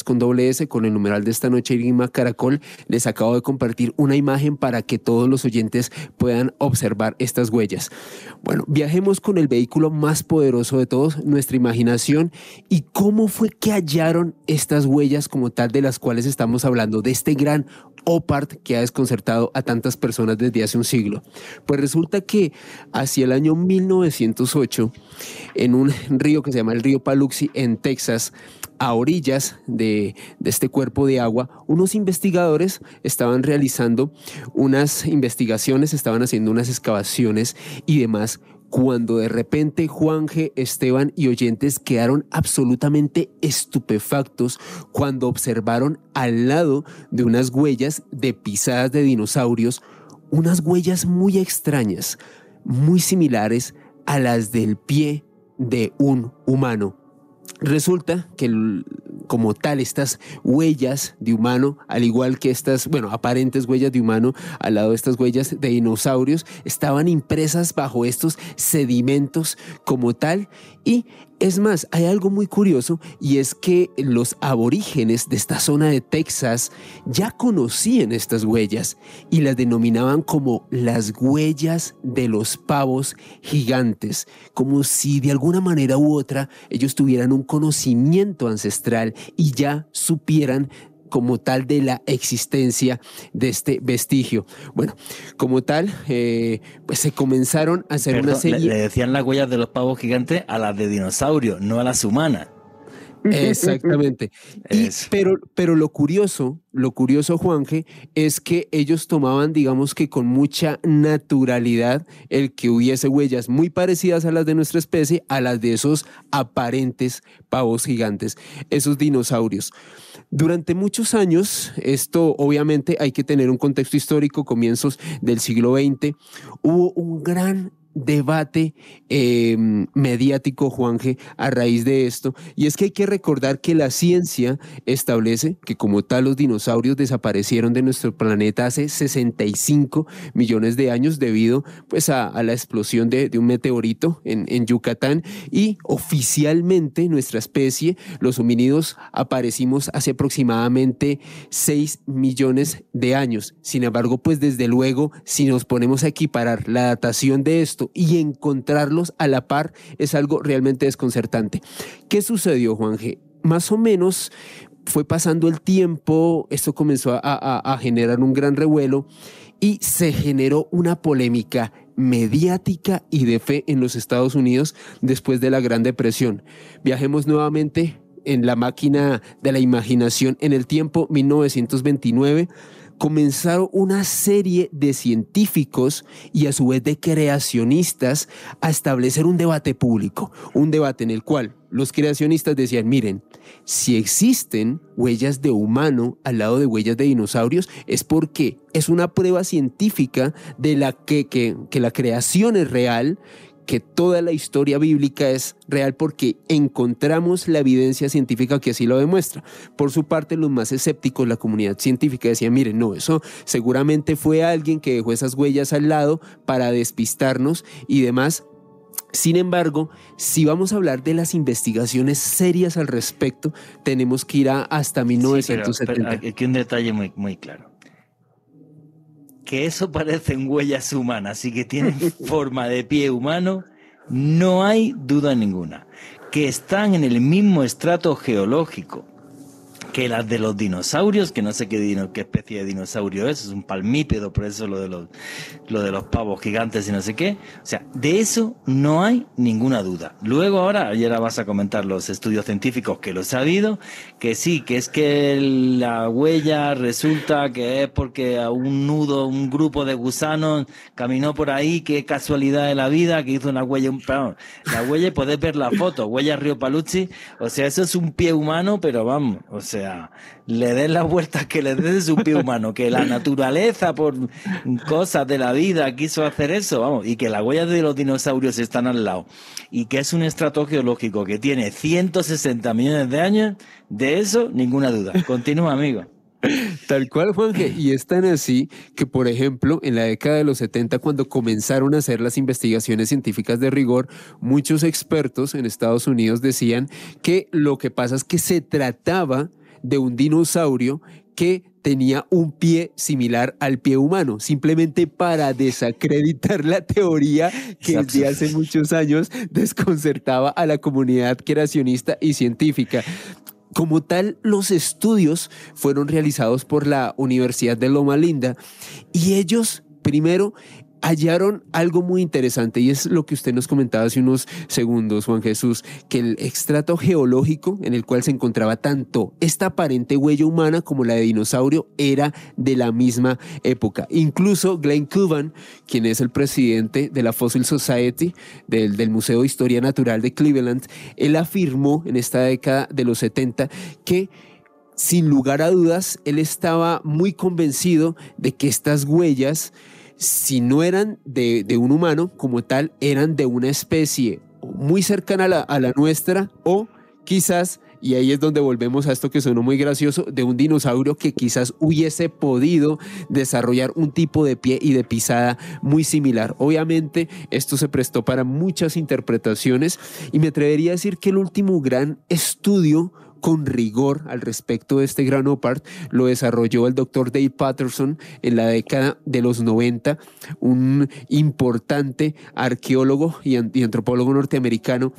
con doble S con el numeral de esta noche Irima Caracol, les acabo de compartir una imagen para que todos los oyentes puedan observar estas huellas. Bueno, viajemos con el vehículo más poderoso de todos, nuestra imaginación, y cómo fue que hallaron estas huellas como tal de las cuales estamos hablando, de este gran OPART que ha desconcertado a tantas personas desde hace un siglo. Pues resulta que hacia el año 1908, en un río que se llama el río Paluxy en Texas, a orillas de, de, este cuerpo de agua, unos investigadores estaban realizando unas investigaciones, estaban haciendo unas excavaciones y demás cuando de repente Juan G., Esteban y oyentes quedaron absolutamente estupefactos cuando observaron al lado de unas huellas de pisadas de dinosaurios, unas huellas muy extrañas, muy similares a las del pie de un humano. Resulta que como tal estas huellas de humano, al igual que estas, bueno, aparentes huellas de humano, al lado de estas huellas de dinosaurios, estaban impresas bajo estos sedimentos como tal y es más, hay algo muy curioso y es que los aborígenes de esta zona de Texas ya conocían estas huellas y las denominaban como las huellas de los pavos gigantes, como si de alguna manera u otra ellos tuvieran un conocimiento ancestral y ya supieran como tal de la existencia de este vestigio. Bueno, como tal, eh, pues se comenzaron a hacer una serie. Le, decían las huellas de los pavos gigantes a las de dinosaurio, no a las humanas. Exactamente. *laughs* pero, pero lo curioso, lo curioso, Juanje, es que ellos tomaban, digamos que con mucha naturalidad, el que hubiese huellas muy parecidas a las de nuestra especie, a las de esos aparentes pavos gigantes, esos dinosaurios. Durante muchos años, esto obviamente hay que tener un contexto histórico, comienzos del siglo XX, hubo un gran debate em, mediático, Juanje, a raíz de esto. Y es que hay que recordar que la ciencia establece que como tal los dinosaurios desaparecieron de nuestro planeta hace 65 millones de años debido pues a, la explosión de, un meteorito en, en, Yucatán y oficialmente nuestra especie, los homínidos, aparecimos hace aproximadamente 6 millones de años. Sin embargo, pues desde luego, si nos ponemos a equiparar la datación de esto y encontrarlos a la par es algo realmente desconcertante. ¿Qué sucedió, Juan G? Más o menos fue pasando el tiempo, esto comenzó a, generar un gran revuelo y se generó una polémica mediática y de fe en los Estados Unidos después de la Gran Depresión. Viajemos nuevamente en la máquina de la imaginación en el tiempo 1929 comenzaron una serie de científicos y a su vez de creacionistas a establecer un debate público, un debate en el cual los creacionistas decían, miren, si existen huellas de humano al lado de huellas de dinosaurios, es porque es una prueba científica de la que, que, que la creación es real, que toda la historia bíblica es real porque encontramos la evidencia científica que así lo demuestra. Por su parte, los más escépticos, la comunidad científica, decían, miren, no, eso seguramente fue alguien que dejó esas huellas al lado para despistarnos y demás. Sin embargo, si vamos a hablar de las investigaciones serias al respecto, tenemos que ir hasta 1970. aquí un detalle muy, muy claro que eso *laughs* parecen huellas humanas y que tienen *laughs* forma de pie humano, no hay duda ninguna. Que están en el mismo estrato geológico que las de los dinosaurios, que no sé qué, qué especie de dinosaurio es, es un palmípedo, por eso lo de, los, lo de los pavos gigantes y no sé qué. O sea, de eso no hay ninguna duda. Luego ahora, y ahora vas a comentar los estudios científicos que los ha habido, que sí, que es que la huella resulta que es porque a un nudo, un grupo de gusanos caminó por ahí, qué casualidad de la vida, que hizo una huella, un, la huella, podés ver la foto, huella Río Paluzzi, o sea, eso es un pie humano, pero vamos, o sea, le den las vueltas que le den su pie humano, que la naturaleza por cosas de la vida quiso hacer eso, vamos, y que las huellas de los dinosaurios están al lado, y que es un estrato geológico que tiene 160 millones de años, de eso ninguna duda. Continúa, amigo. Tal cual, Juanje. Y es tan así que, por ejemplo, en la década de los 70, cuando comenzaron a hacer las investigaciones científicas de rigor, muchos expertos en Estados Unidos decían que lo que pasa es que se trataba de un dinosaurio que tenía un pie similar al pie humano, simplemente para desacreditar la teoría que desde hace muchos años desconcertaba a la comunidad creacionista y científica. Como tal, los estudios fueron realizados por la Universidad de Loma Linda y ellos primero hallaron algo muy interesante y es lo que usted nos comentaba hace unos segundos, Juan Jesús, que el extrato geológico en el cual se encontraba tanto esta aparente huella humana como la de dinosaurio era de la misma época. Incluso Glenn Cuban, quien es el presidente de la Fossil Society, del, del Museo de Historia Natural de Cleveland, él afirmó en esta década de los 70 que sin lugar a dudas, él estaba muy convencido de que estas huellas si no eran de, un humano como tal, eran de una especie muy cercana a la, a la nuestra o quizás y ahí es donde volvemos a esto que sonó muy gracioso, de un dinosaurio que quizás hubiese podido desarrollar un tipo de pie y de pisada muy similar. Obviamente esto se prestó para muchas interpretaciones y me atrevería a decir que el último gran estudio con rigor al respecto de este gran opart lo desarrolló el doctor Dave Patterson en la década de los 90, un importante arqueólogo y antropólogo norteamericano,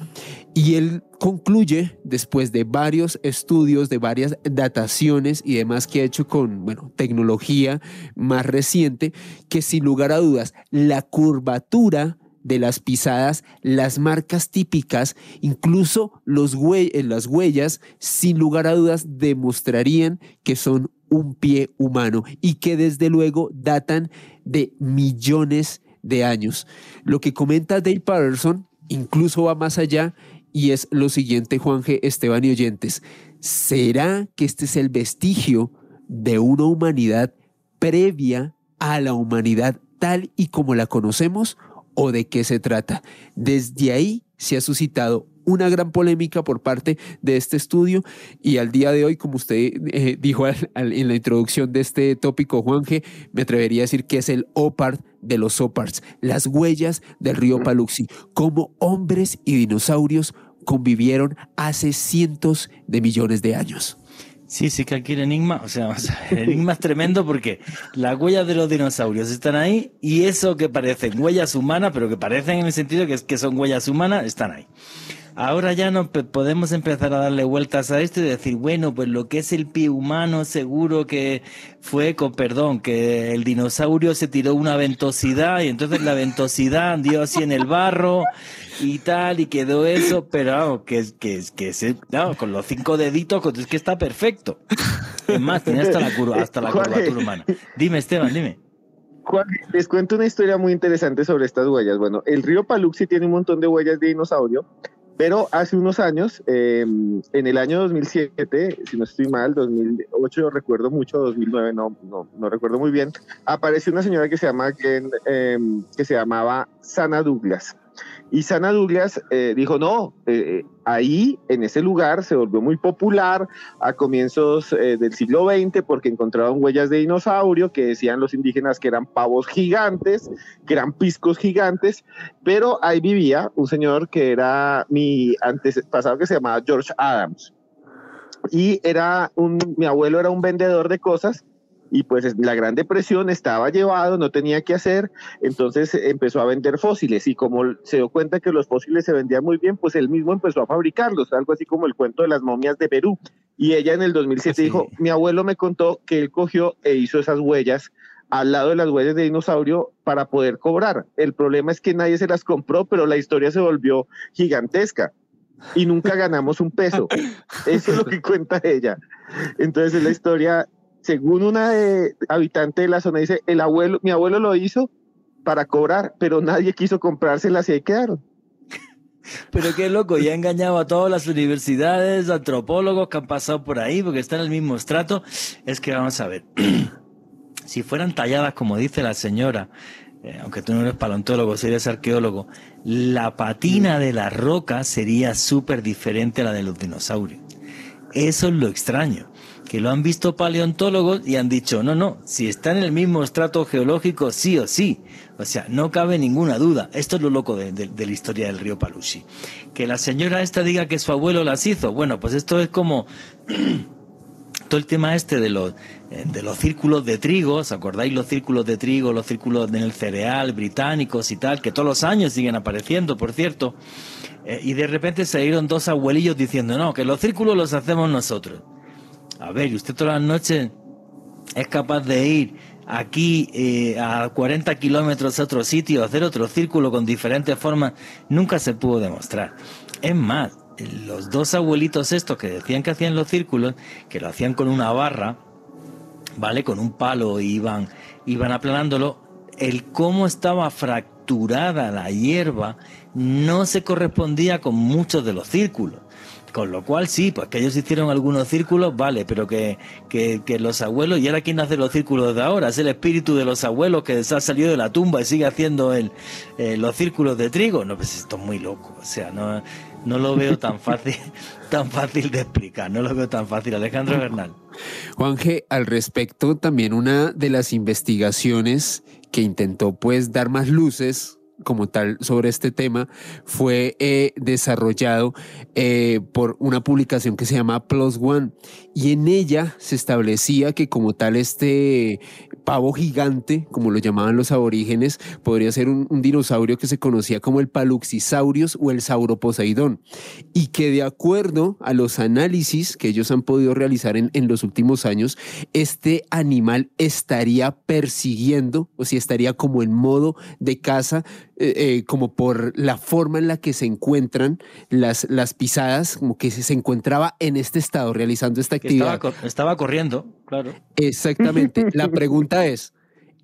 y él concluye, después de varios estudios, de varias dataciones y demás que ha hecho con bueno, tecnología más reciente, que sin lugar a dudas la curvatura de las pisadas, las marcas típicas, incluso los eh, las huellas, sin lugar a dudas, demostrarían que son un pie humano y que desde luego datan de millones de años. Lo que comenta Dale Patterson incluso va más allá y es lo siguiente, Juan G. Esteban y oyentes. ¿Será que este es el vestigio de una humanidad previa a la humanidad tal y como la conocemos? O de qué se trata. Desde ahí se ha suscitado una gran polémica por parte de este estudio y al día de hoy, como usted eh, dijo en la introducción de este tópico, Juanje, me atrevería a decir que es el OPART de los OPARTs, las huellas del río Paluxi, cómo hombres y dinosaurios convivieron hace cientos de millones de años. Sí, sí que aquí el enigma, o sea, *laughs* el enigma es tremendo porque las huellas de los dinosaurios están ahí y eso que parecen huellas humanas, pero que parecen en el sentido que, que son huellas humanas, están ahí. Ahora ya no podemos empezar a darle vueltas a esto y decir, bueno, pues lo que es el pie humano seguro que fue con perdón, que el dinosaurio se tiró una ventosidad y entonces la ventosidad dio así en el barro y tal y quedó eso, pero que es que, que se, con los cinco deditos es que está perfecto. Es más, tiene hasta la curva, hasta la curvatura humana. Dime, Esteban, dime. Juan, les cuento una historia muy interesante sobre estas huellas. Bueno, el río Paluxi tiene un montón de huellas de dinosaurio pero hace unos años, em, en el año 2007, si no estoy mal, 2008 recuerdo mucho, 2009 no, no, no recuerdo muy bien, apareció una señora que se, llama, em, que se llamaba Sana Douglas. Y Sana Douglas eh, dijo, no, eh, ahí, en ese lugar, se volvió muy popular a comienzos eh, del siglo XX porque encontraron huellas de dinosaurio que decían los indígenas que eran pavos gigantes, que eran piscos gigantes, pero ahí vivía un señor que era mi antepasado que se llamaba George Adams. Y era un, mi abuelo era un vendedor de cosas y pues la Gran Depresión estaba llevado, no tenía que hacer, entonces empezó a vender fósiles y como se dio cuenta que los fósiles se vendían muy bien, pues él mismo empezó a fabricarlos, algo así como el cuento de las momias de Perú. Y ella en el 2007 dijo, mi abuelo me contó que él cogió e hizo esas huellas al lado de las huellas de dinosaurio para poder cobrar. El problema es que nadie se las compró, pero la historia se volvió gigantesca y nunca ganamos un peso. *laughs* Eso es lo que cuenta ella. Entonces la historia según una habitante de la zona, dice, el abuelo, mi abuelo lo hizo para cobrar, pero nadie quiso comprárselas y ahí quedaron. *laughs* Pero qué loco, ya ha engañado a todas las universidades, antropólogos que han pasado por ahí, porque están en el mismo estrato. Es que vamos a ver, *clears throat* si fueran talladas, como dice la señora, eh, aunque tú no eres paleontólogo, eres arqueólogo, la patina de la roca sería súper diferente a la de los dinosaurios. Eso es lo extraño que lo han visto paleontólogos y han dicho, no, no, si está en el mismo estrato geológico, sí o sí. O sea, no cabe ninguna duda. Esto es lo loco de, la historia del río Palushi. Que la señora esta diga que su abuelo las hizo. Bueno, pues esto es como *clears throat* todo el tema este de los eh, de los círculos de trigo, ¿os acordáis los círculos de trigo, los círculos en el cereal británicos y tal, que todos los años siguen apareciendo, por cierto? Eh, y de repente se salieron dos abuelillos diciendo, no, que los círculos los hacemos nosotros. A ver, usted todas las noches es capaz de ir aquí eh, a 40 kilómetros a otro sitio, hacer otro círculo con diferentes formas, nunca se pudo demostrar. Es más, los dos abuelitos estos que decían que hacían los círculos, que lo hacían con una barra, ¿vale? Con un palo iban, iban aplanándolo, el cómo estaba fracturada la hierba no se correspondía con muchos de los círculos. Con lo cual sí, pues que ellos hicieron algunos círculos, vale, pero que, que, los abuelos, y ahora quién hace los círculos de ahora, es el espíritu de los abuelos que se ha salido de la tumba y sigue haciendo el, eh, los círculos de trigo. No, pues esto es muy loco, o sea, no, no lo veo tan *laughs* fácil, tan fácil de explicar, no lo veo tan fácil. Alejandro Bernal. Juanje, al respecto, también una de las investigaciones que intentó pues dar más luces como tal sobre este tema fue eh, desarrollado eh, por una publicación que se llama Plus One. Y en ella se establecía que como tal este pavo gigante, como lo llamaban los aborígenes, podría ser un, dinosaurio que se conocía como el Paluxisaurus o el Sauroposeidón. Y que de acuerdo a los análisis que ellos han podido realizar en, en los últimos años, este animal estaría persiguiendo o si estaría como en modo de caza eh, eh, como por la forma en la que se encuentran las, las pisadas, como que se, encontraba en este estado realizando esta actividad. Estaba, estaba corriendo, claro. Exactamente. la *laughs* pregunta es,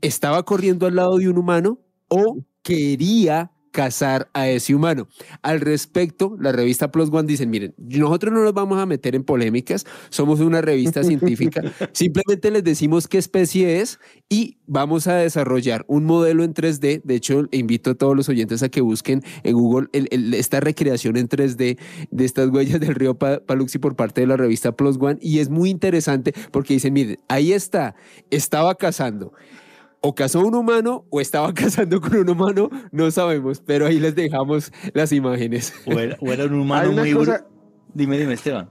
¿estaba corriendo al lado de un humano o quería cazar a ese humano. Al respecto, la revista Plus One dice, miren, nosotros no nos vamos a meter en polémicas, somos una revista *laughs* científica, simplemente les decimos qué especie es y vamos a desarrollar un modelo en 3D. De hecho, invito a todos los oyentes a que busquen en Google esta recreación en 3D de estas huellas del río Paluxi por parte de la revista Plus One y es muy interesante porque dicen, miren, ahí está, estaba cazando o cazó un humano o estaba *laughs* cazando con un humano, no sabemos, pero ahí les dejamos las imágenes. O era, un *laughs* humano muy... Dime, dime, Esteban.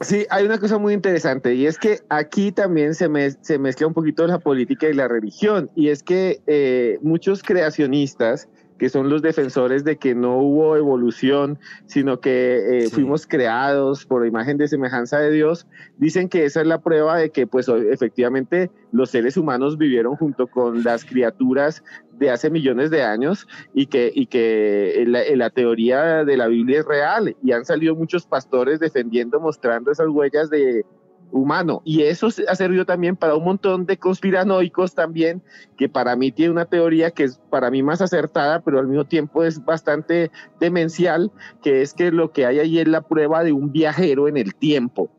Sí, hay una cosa muy interesante y es que aquí también se, se mezcla un poquito la política y la religión y es que eh, muchos creacionistas que son los defensores de que no hubo evolución, sino que eh, fuimos creados por imagen de semejanza de Dios, dicen que esa es la prueba de que pues efectivamente los seres humanos vivieron junto con las criaturas de hace millones de años y que, y que la, la, teoría de la Biblia es real y han salido muchos pastores defendiendo, mostrando esas huellas de, humano. Y eso ha servido también para un montón de conspiranoicos también, que para mí tiene una teoría que es para mí más acertada, pero al mismo tiempo es bastante demencial, que es que lo que hay ahí es la prueba de un viajero en el tiempo.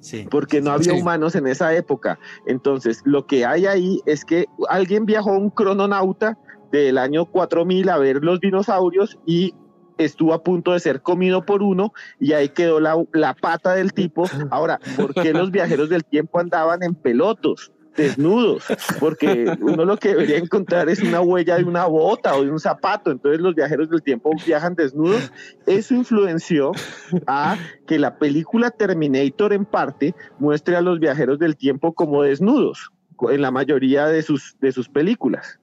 Sí, porque no había humanos en esa época. Entonces, lo que hay ahí es que alguien viajó un crononauta del año 4000 a ver los dinosaurios y estuvo a punto de ser comido por uno y ahí quedó la, la pata del tipo. Ahora, ¿por qué los viajeros del tiempo andaban en pelotos? desnudos, porque uno lo que debería encontrar es una huella de una bota o de un zapato, entonces los viajeros del tiempo viajan desnudos. Eso influenció a que la película Terminator en parte muestre a los viajeros del tiempo como desnudos en la mayoría de sus, de sus películas.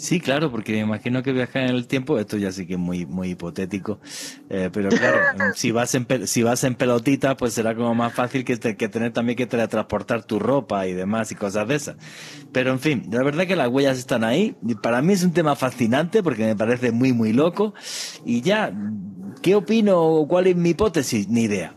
Sí, claro, porque me imagino que viajar en el tiempo, esto ya sí que es muy, muy hipotético, eh, pero claro, *laughs* si vas en si vas en pelotita, pues será como más fácil que, que tener también que teletransportar tu ropa y demás y cosas de esas. Pero en fin, la verdad que las huellas están ahí. Y para mí es un tema fascinante porque me parece muy, muy loco. Y ya, ¿qué opino? ¿Cuál es mi hipótesis? Ni idea.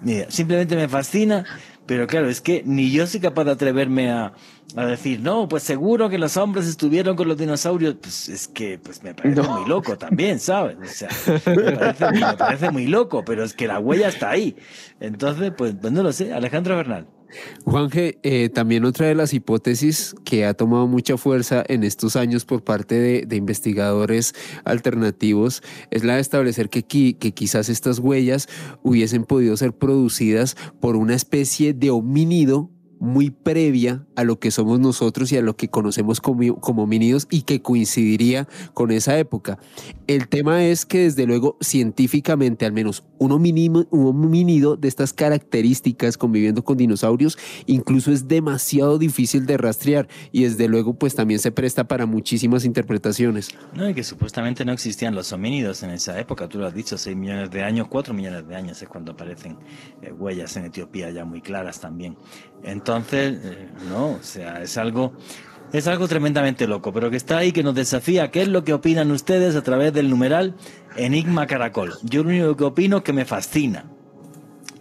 Ni idea. Simplemente me fascina pero claro, es que ni yo soy capaz de atreverme a, decir, no, pues seguro que los hombres estuvieron con los dinosaurios. Pues es que pues me parece muy loco también, ¿sabes? O sea, me parece, muy loco, pero es que la huella está ahí. Entonces, pues, pues no lo sé. Alejandro Bernal. Juanje, eh, también otra de las hipótesis que ha tomado mucha fuerza en estos años por parte de, investigadores alternativos es la de establecer que, que quizás estas huellas hubiesen podido ser producidas por una especie de homínido muy previa a lo que somos nosotros y a lo que conocemos como, como homínidos y que coincidiría con esa época. El tema es que desde luego científicamente al menos un homínido, un de estas características conviviendo con dinosaurios incluso es demasiado difícil de rastrear y desde luego pues también se presta para muchísimas interpretaciones. No, y que supuestamente no existían los homínidos en esa época, tú lo has dicho, 6 millones de años, 4 millones de años es cuando aparecen eh, huellas en Etiopía ya muy claras también. Entonces, eh, no, o sea, es algo, es algo tremendamente loco, pero que está ahí, que nos desafía. ¿Qué es lo que opinan ustedes a través del numeral Enigma Caracol? Yo lo único que opino es que me fascina,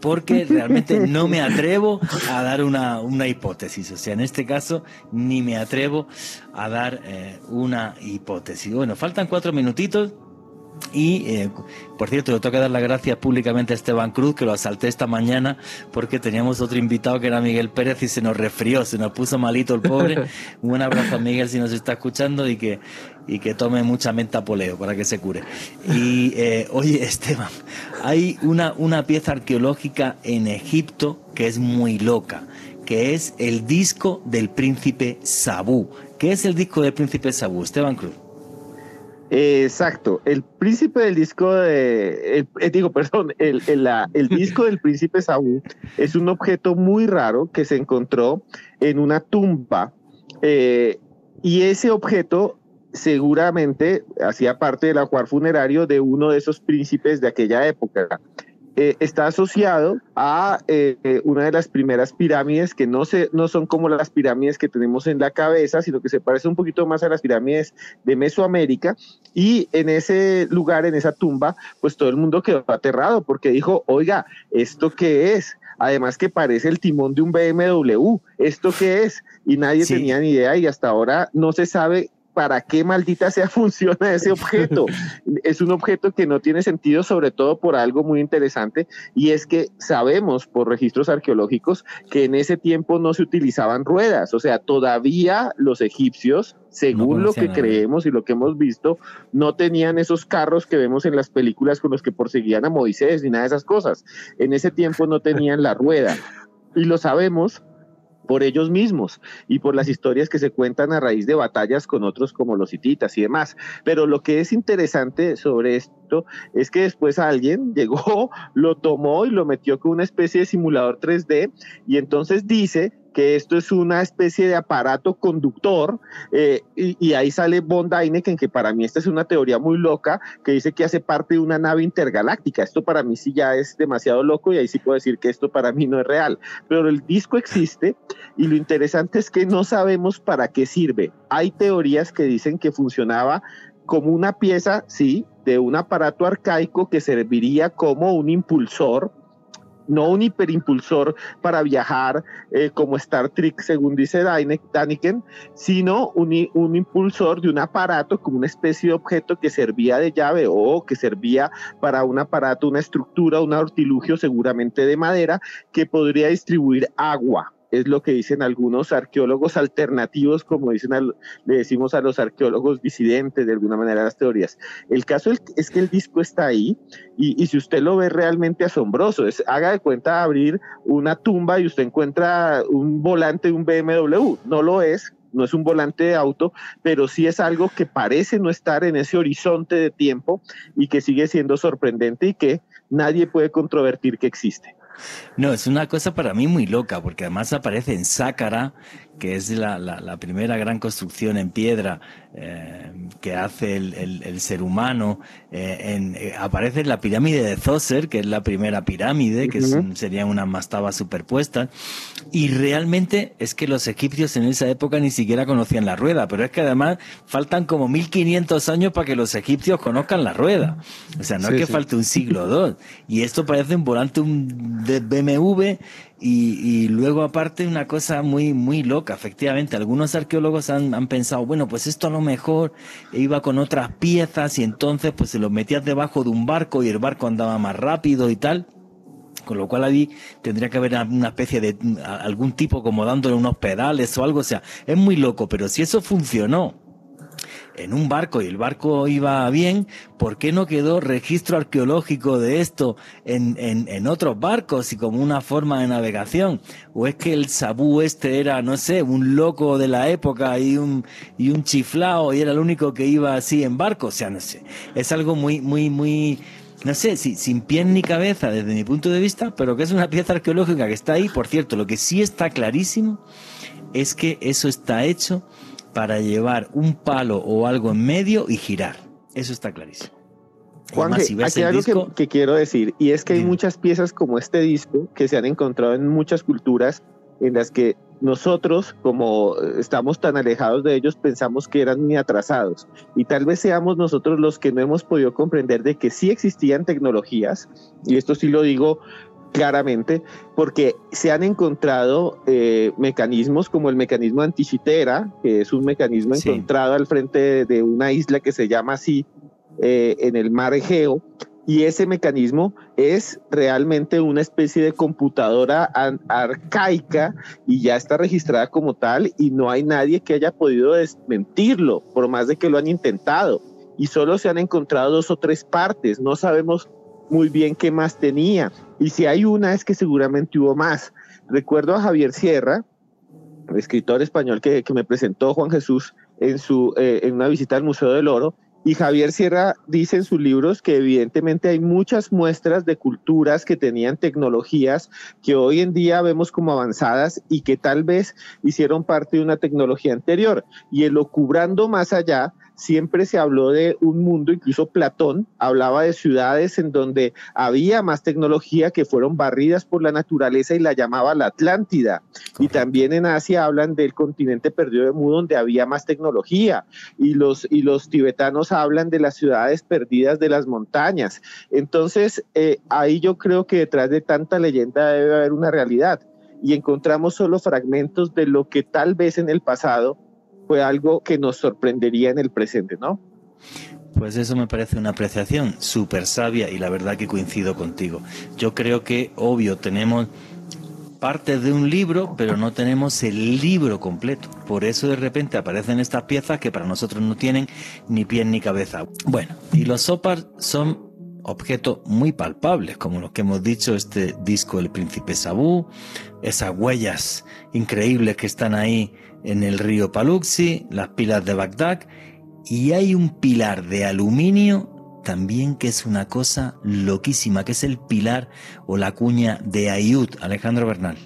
porque realmente no me atrevo a dar una, una, hipótesis. O sea, en este caso, ni me atrevo a dar eh, una hipótesis. Bueno, faltan cuatro minutitos. Y, eh, por cierto, le tengo que dar las gracias públicamente a Esteban Cruz, que lo asalté esta mañana, porque teníamos otro invitado que era Miguel Pérez y se nos resfrió, se nos puso malito el pobre. *laughs* Un abrazo a Miguel si nos está escuchando y que, y que tome mucha menta poleo para que se cure. Y, eh, oye, Esteban, hay una, una pieza arqueológica en Egipto que es muy loca, que es el disco del príncipe Sabú. ¿Qué es el disco del príncipe Sabú, Esteban Cruz? Exacto, el príncipe del disco de, eh, digo, *laughs* perdón, el, el, disco del príncipe Saúl es un objeto muy raro que se encontró en una tumba eh, y ese objeto seguramente hacía parte del ajuar funerario de uno de esos príncipes de aquella época. Eh, está asociado a eh, una de las primeras pirámides que no, se, no son como las pirámides que tenemos en la cabeza, sino que se parece un poquito más a las pirámides de Mesoamérica. Y en ese lugar, en esa tumba, pues todo el mundo quedó aterrado porque dijo, oiga, ¿esto qué es? Además que parece el timón de un BMW, ¿esto qué es? Y nadie tenía ni idea y hasta ahora no se sabe para qué maldita sea *laughs* funciona ese objeto. es un objeto que no tiene sentido, sobre todo por algo muy interesante, y es que sabemos por registros arqueológicos que en ese tiempo no se utilizaban ruedas, o sea, todavía los egipcios, según lo que creemos y lo que hemos visto, no tenían esos carros que vemos en las películas con los que perseguían a Moisés ni nada de esas cosas. En ese tiempo no tenían la rueda. Y lo sabemos por ellos mismos y por las historias que se cuentan a raíz de batallas con otros como los hititas y demás. Pero lo que es interesante sobre esto es que después alguien *laughs* llegó, lo tomó y lo metió con una especie de simulador 3D y entonces dice que esto es una especie de aparato conductor, eh, y, ahí sale Von que para mí esta es una teoría muy loca, que dice que hace parte de una nave intergaláctica. Esto para mí sí ya es demasiado loco y ahí sí puedo decir que esto para mí no es real. Pero el disco existe y lo interesante es que no sabemos para qué sirve. Hay teorías que dicen que funcionaba como una pieza, sí, de un aparato arcaico que serviría como un impulsor no un hiperimpulsor para viajar eh, como Star Trek, según dice Daniken, sino un, un, impulsor de un aparato como una especie de objeto que servía de llave o que servía para un aparato, una estructura, un artilugio seguramente de madera que podría distribuir agua es lo que dicen algunos arqueólogos alternativos, como dicen le decimos a los arqueólogos disidentes de alguna manera las teorías. El caso es que el disco está ahí y, si usted lo ve realmente asombroso, es, haga de cuenta abrir una tumba y usted encuentra un volante de un BMW, no lo es, no es un volante de auto, pero sí es algo que parece no estar en ese horizonte de tiempo y que sigue siendo sorprendente y que nadie puede controvertir que existe. No, es una cosa para mí muy loca, porque además aparece en Sácara, que es la, la, primera gran construcción en piedra eh, que hace el, el, ser humano. Eh, en, eh, aparece en la pirámide de Zoser, que es la primera pirámide, que serían unas mastabas superpuestas. Y realmente es que los egipcios en esa época ni siquiera conocían la rueda, pero es que además faltan como 1500 años para que los egipcios conozcan la rueda. O sea, no es que falte un siglo o dos. Y esto parece un volante de BMW y, luego aparte una cosa muy, muy loca, efectivamente, algunos arqueólogos han, han, pensado, bueno, pues esto a lo mejor iba con otras piezas y entonces pues se lo metías debajo de un barco y el barco andaba más rápido y tal. Con lo cual ahí tendría que haber una especie de algún tipo como dándole unos pedales o algo. O sea, es muy loco, pero si eso funcionó en un barco y el barco iba bien, ¿por qué no quedó registro arqueológico de esto en, en, otros barcos y como una forma de navegación? ¿O es que el sabú este era, no sé, un loco de la época y un, y un chiflao y era el único que iba así en barco? O sea, no sé. Es algo muy, muy, muy no sé, si, sin pie ni cabeza desde mi punto de vista, pero que es una pieza arqueológica que está ahí. Por cierto, lo que sí está clarísimo es que eso está hecho para llevar un palo o algo en medio y girar. Eso está clarísimo. Juan, aquí hay algo que, quiero decir, y es que hay muchas piezas como este disco que se han encontrado en muchas culturas en las que nosotros, como estamos tan alejados de ellos, pensamos que eran muy atrasados. Y tal vez seamos nosotros los que no hemos podido comprender de que sí existían tecnologías, y esto sí lo digo claramente, porque se han encontrado eh, mecanismos como el mecanismo antichitera, que es un mecanismo encontrado al frente de, una isla que se llama así eh, en el mar Egeo, y ese mecanismo es realmente una especie de computadora arcaica y ya está registrada como tal y no hay nadie que haya podido desmentirlo, por más de que lo han intentado. Y solo se han encontrado dos o tres partes, no sabemos muy bien qué más tenía. Y si hay una es que seguramente hubo más. Recuerdo a Javier Sierra, escritor español que, me presentó Juan Jesús en, su, eh, en una visita al Museo del Oro, y Javier Sierra dice en sus libros que evidentemente hay muchas muestras de culturas que tenían tecnologías que hoy en día vemos como avanzadas y que tal vez hicieron parte de una tecnología anterior. Y el cubrando más allá, siempre se habló de un mundo, incluso Platón hablaba de ciudades en donde había más tecnología que fueron barridas por la naturaleza y la llamaba la Atlántida. Y también en Asia hablan del continente perdido de mundo donde había más tecnología. Y los, y los tibetanos hablan de las ciudades perdidas de las montañas. Entonces, eh, ahí yo creo que detrás de tanta leyenda debe haber una realidad. Y encontramos solo fragmentos de lo que tal vez en el pasado fue algo que nos sorprendería en el presente, ¿no? Pues eso me parece una apreciación súper sabia y la verdad que coincido contigo. Yo creo que, obvio, tenemos parte de un libro, pero no tenemos el libro completo. Por eso de repente aparecen estas piezas que para nosotros no tienen ni pie ni cabeza. Bueno, y los sopars son objetos muy palpables, como los que hemos dicho, este disco El Príncipe Sabú, esas huellas increíbles que están ahí en el río Paluxi, las pilas de Bagdad, y hay un pilar de aluminio también que es una cosa loquísima, que es el pilar o la cuña de Ayud, Alejandro Bernal.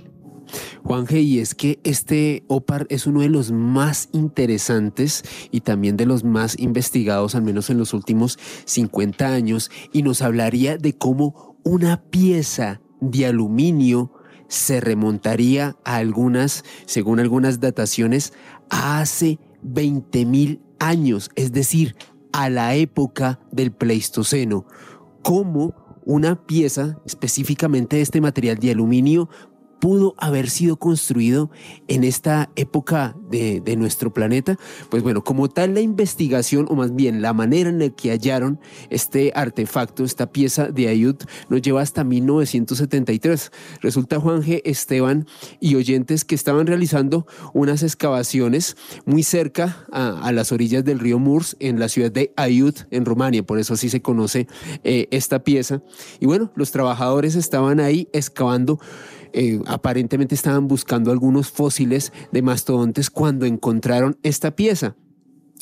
Juanje, y es que este OPAR es uno de los más interesantes y también de los más investigados, al menos en los últimos 50 años, y nos hablaría de cómo una pieza de aluminio se remontaría a algunas, según algunas dataciones, a hace 20.000 años, es decir, a la época del Pleistoceno. Cómo una pieza específicamente de este material de aluminio pudo haber sido construido en esta época de, nuestro planeta? Pues bueno, como tal la investigación, o más bien la manera en la que hallaron este artefacto, esta pieza de Ayud, nos lleva hasta 1973. Resulta Juan G. Esteban y oyentes que estaban realizando unas excavaciones muy cerca a, las orillas del río Murs en la ciudad de Ayud, en Rumania, por eso así se conoce eh, esta pieza. Y bueno, los trabajadores estaban ahí excavando eh, aparentemente estaban buscando algunos fósiles de mastodontes cuando encontraron esta pieza.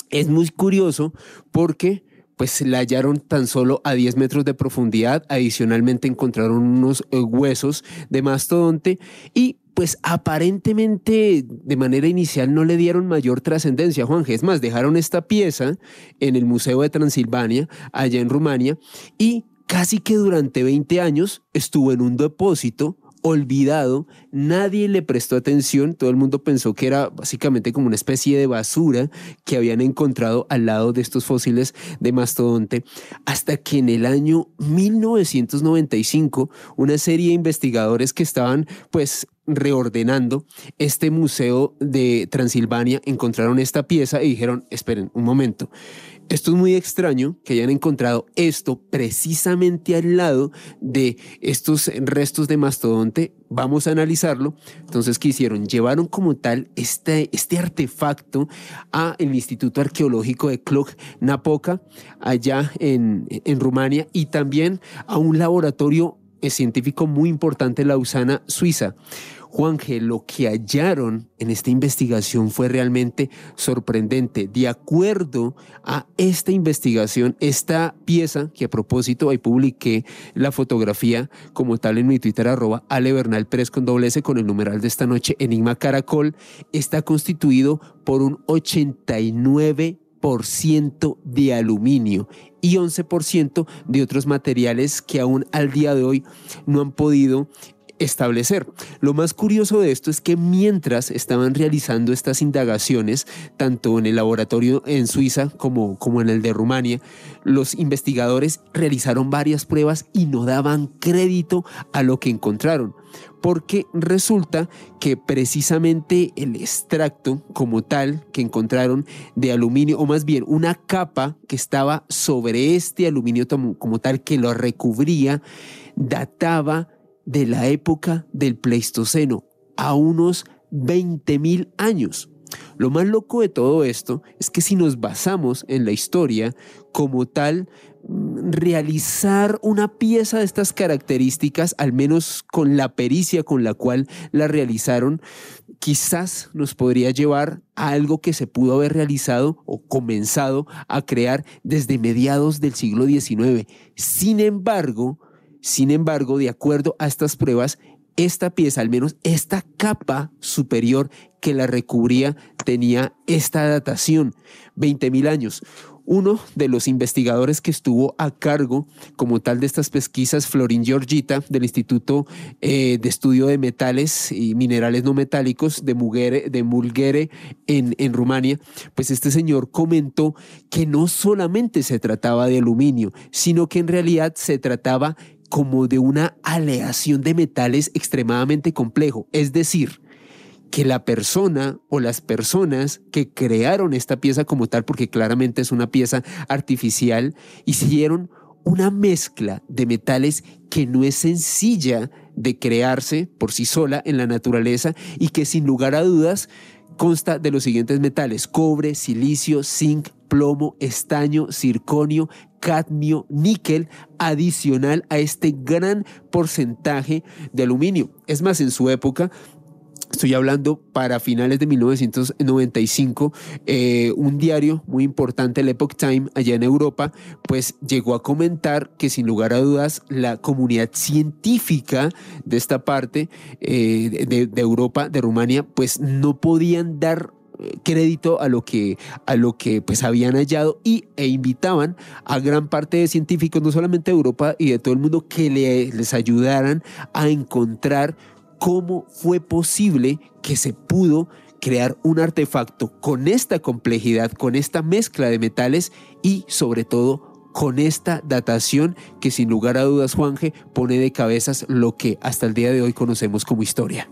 Es muy curioso porque pues la hallaron tan solo a 10 metros de profundidad, adicionalmente encontraron unos eh, huesos de mastodonte y pues aparentemente de manera inicial no le dieron mayor trascendencia, Juan. Es más, dejaron esta pieza en el Museo de Transilvania, allá en Rumania, y casi que durante 20 años estuvo en un depósito olvidado, nadie le prestó atención, todo el mundo pensó que era básicamente como una especie de basura que habían encontrado al lado de estos fósiles de mastodonte, hasta que en el año 1995 una serie de investigadores que estaban pues reordenando este museo de Transilvania encontraron esta pieza y dijeron, esperen un momento, Esto es muy extraño que hayan encontrado esto precisamente al lado de estos restos de mastodonte. Vamos a analizarlo. Entonces, ¿qué hicieron? Llevaron como tal este, este artefacto a el Instituto Arqueológico de Cluj-Napoca, allá en, en Rumania, y también a un laboratorio científico muy importante en Lausana, Suiza. Juanje, lo que hallaron en esta investigación fue realmente sorprendente. De acuerdo a esta investigación, esta pieza, que a propósito ahí publiqué la fotografía como tal en mi Twitter, arroba Ale Bernal con doble S con el numeral de esta noche, Enigma Caracol, está constituido por un 89% de aluminio y 11% de otros materiales que aún al día de hoy no han podido establecer. Lo más curioso de esto es que mientras estaban realizando estas indagaciones, tanto en el laboratorio en Suiza como, como en el de Rumania, los investigadores realizaron varias pruebas y no daban crédito a lo que encontraron porque resulta que precisamente el extracto como tal que encontraron de aluminio, o más bien una capa que estaba sobre este aluminio como tal que lo recubría, databa de la época del Pleistoceno, a unos 20.000 años. Lo más loco de todo esto es que si nos basamos en la historia como tal, mm, realizar una pieza de estas características, al menos con la pericia con la cual la realizaron, quizás nos podría llevar a algo que se pudo haber realizado o comenzado a crear desde mediados del siglo XIX. Sin embargo, sin embargo, de acuerdo a estas pruebas, esta pieza, al menos esta capa superior que la recubría, tenía esta datación, 20.000 años. Uno de los investigadores que estuvo a cargo como tal de estas pesquisas, Florin Georgita, del Instituto eh, de Estudio de Metales y Minerales No Metálicos de, Mugere, de Mulgere en, en Rumania, pues este señor comentó que no solamente se trataba de aluminio, sino que en realidad se trataba como de una aleación de metales extremadamente complejo. Es decir, que la persona o las personas que crearon esta pieza como tal, porque claramente es una pieza artificial, hicieron una mezcla de metales que no es sencilla de crearse por sí sola en la naturaleza y que sin lugar a dudas consta de los siguientes metales, cobre, silicio, zinc, plomo, estaño, circonio, cadmio, níquel, adicional a este gran porcentaje de aluminio. Es más, en su época, Estoy hablando para finales de 1995, eh, un diario muy importante, el Epoch Time, allá en Europa, pues llegó a comentar que sin lugar a dudas la comunidad científica de esta parte eh, de, de Europa, de Rumania, pues no podían dar crédito a lo que, a lo que pues habían hallado y, e invitaban a gran parte de científicos, no solamente de Europa y de todo el mundo, que les ayudaran a encontrar cómo fue posible que se pudo crear un artefacto con esta complejidad, con esta mezcla de metales y sobre todo con esta datación que sin lugar a dudas Juanje pone de cabezas lo que hasta el día de hoy conocemos como historia.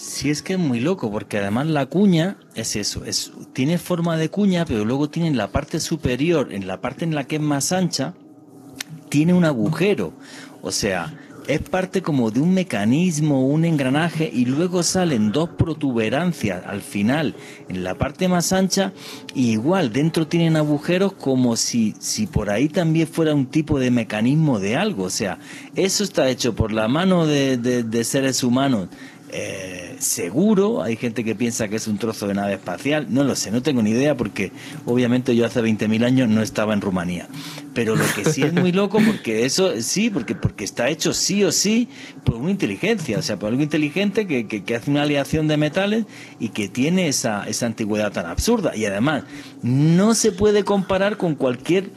Sí, es que es muy loco, porque además la cuña es eso, es, tiene forma de cuña, pero luego tiene en la parte superior, en la parte en la que es más ancha, tiene un agujero. O sea, es parte como de un mecanismo, un engranaje, y luego salen dos protuberancias al final, en la parte más ancha, y igual dentro tienen agujeros como si, si por ahí también fuera un tipo de mecanismo de algo. O sea, eso está hecho por la mano de, de seres humanos eh, seguro, hay gente que piensa que es un trozo de nave espacial, no lo sé, no tengo ni idea porque obviamente yo hace 20.000 años no estaba en Rumanía. Pero lo que sí es muy loco, porque eso sí, porque, porque está hecho sí o sí por una inteligencia, o sea, por algo inteligente que, que, hace una aleación de metales y que tiene esa, esa antigüedad tan absurda. Y además, no se puede comparar con cualquier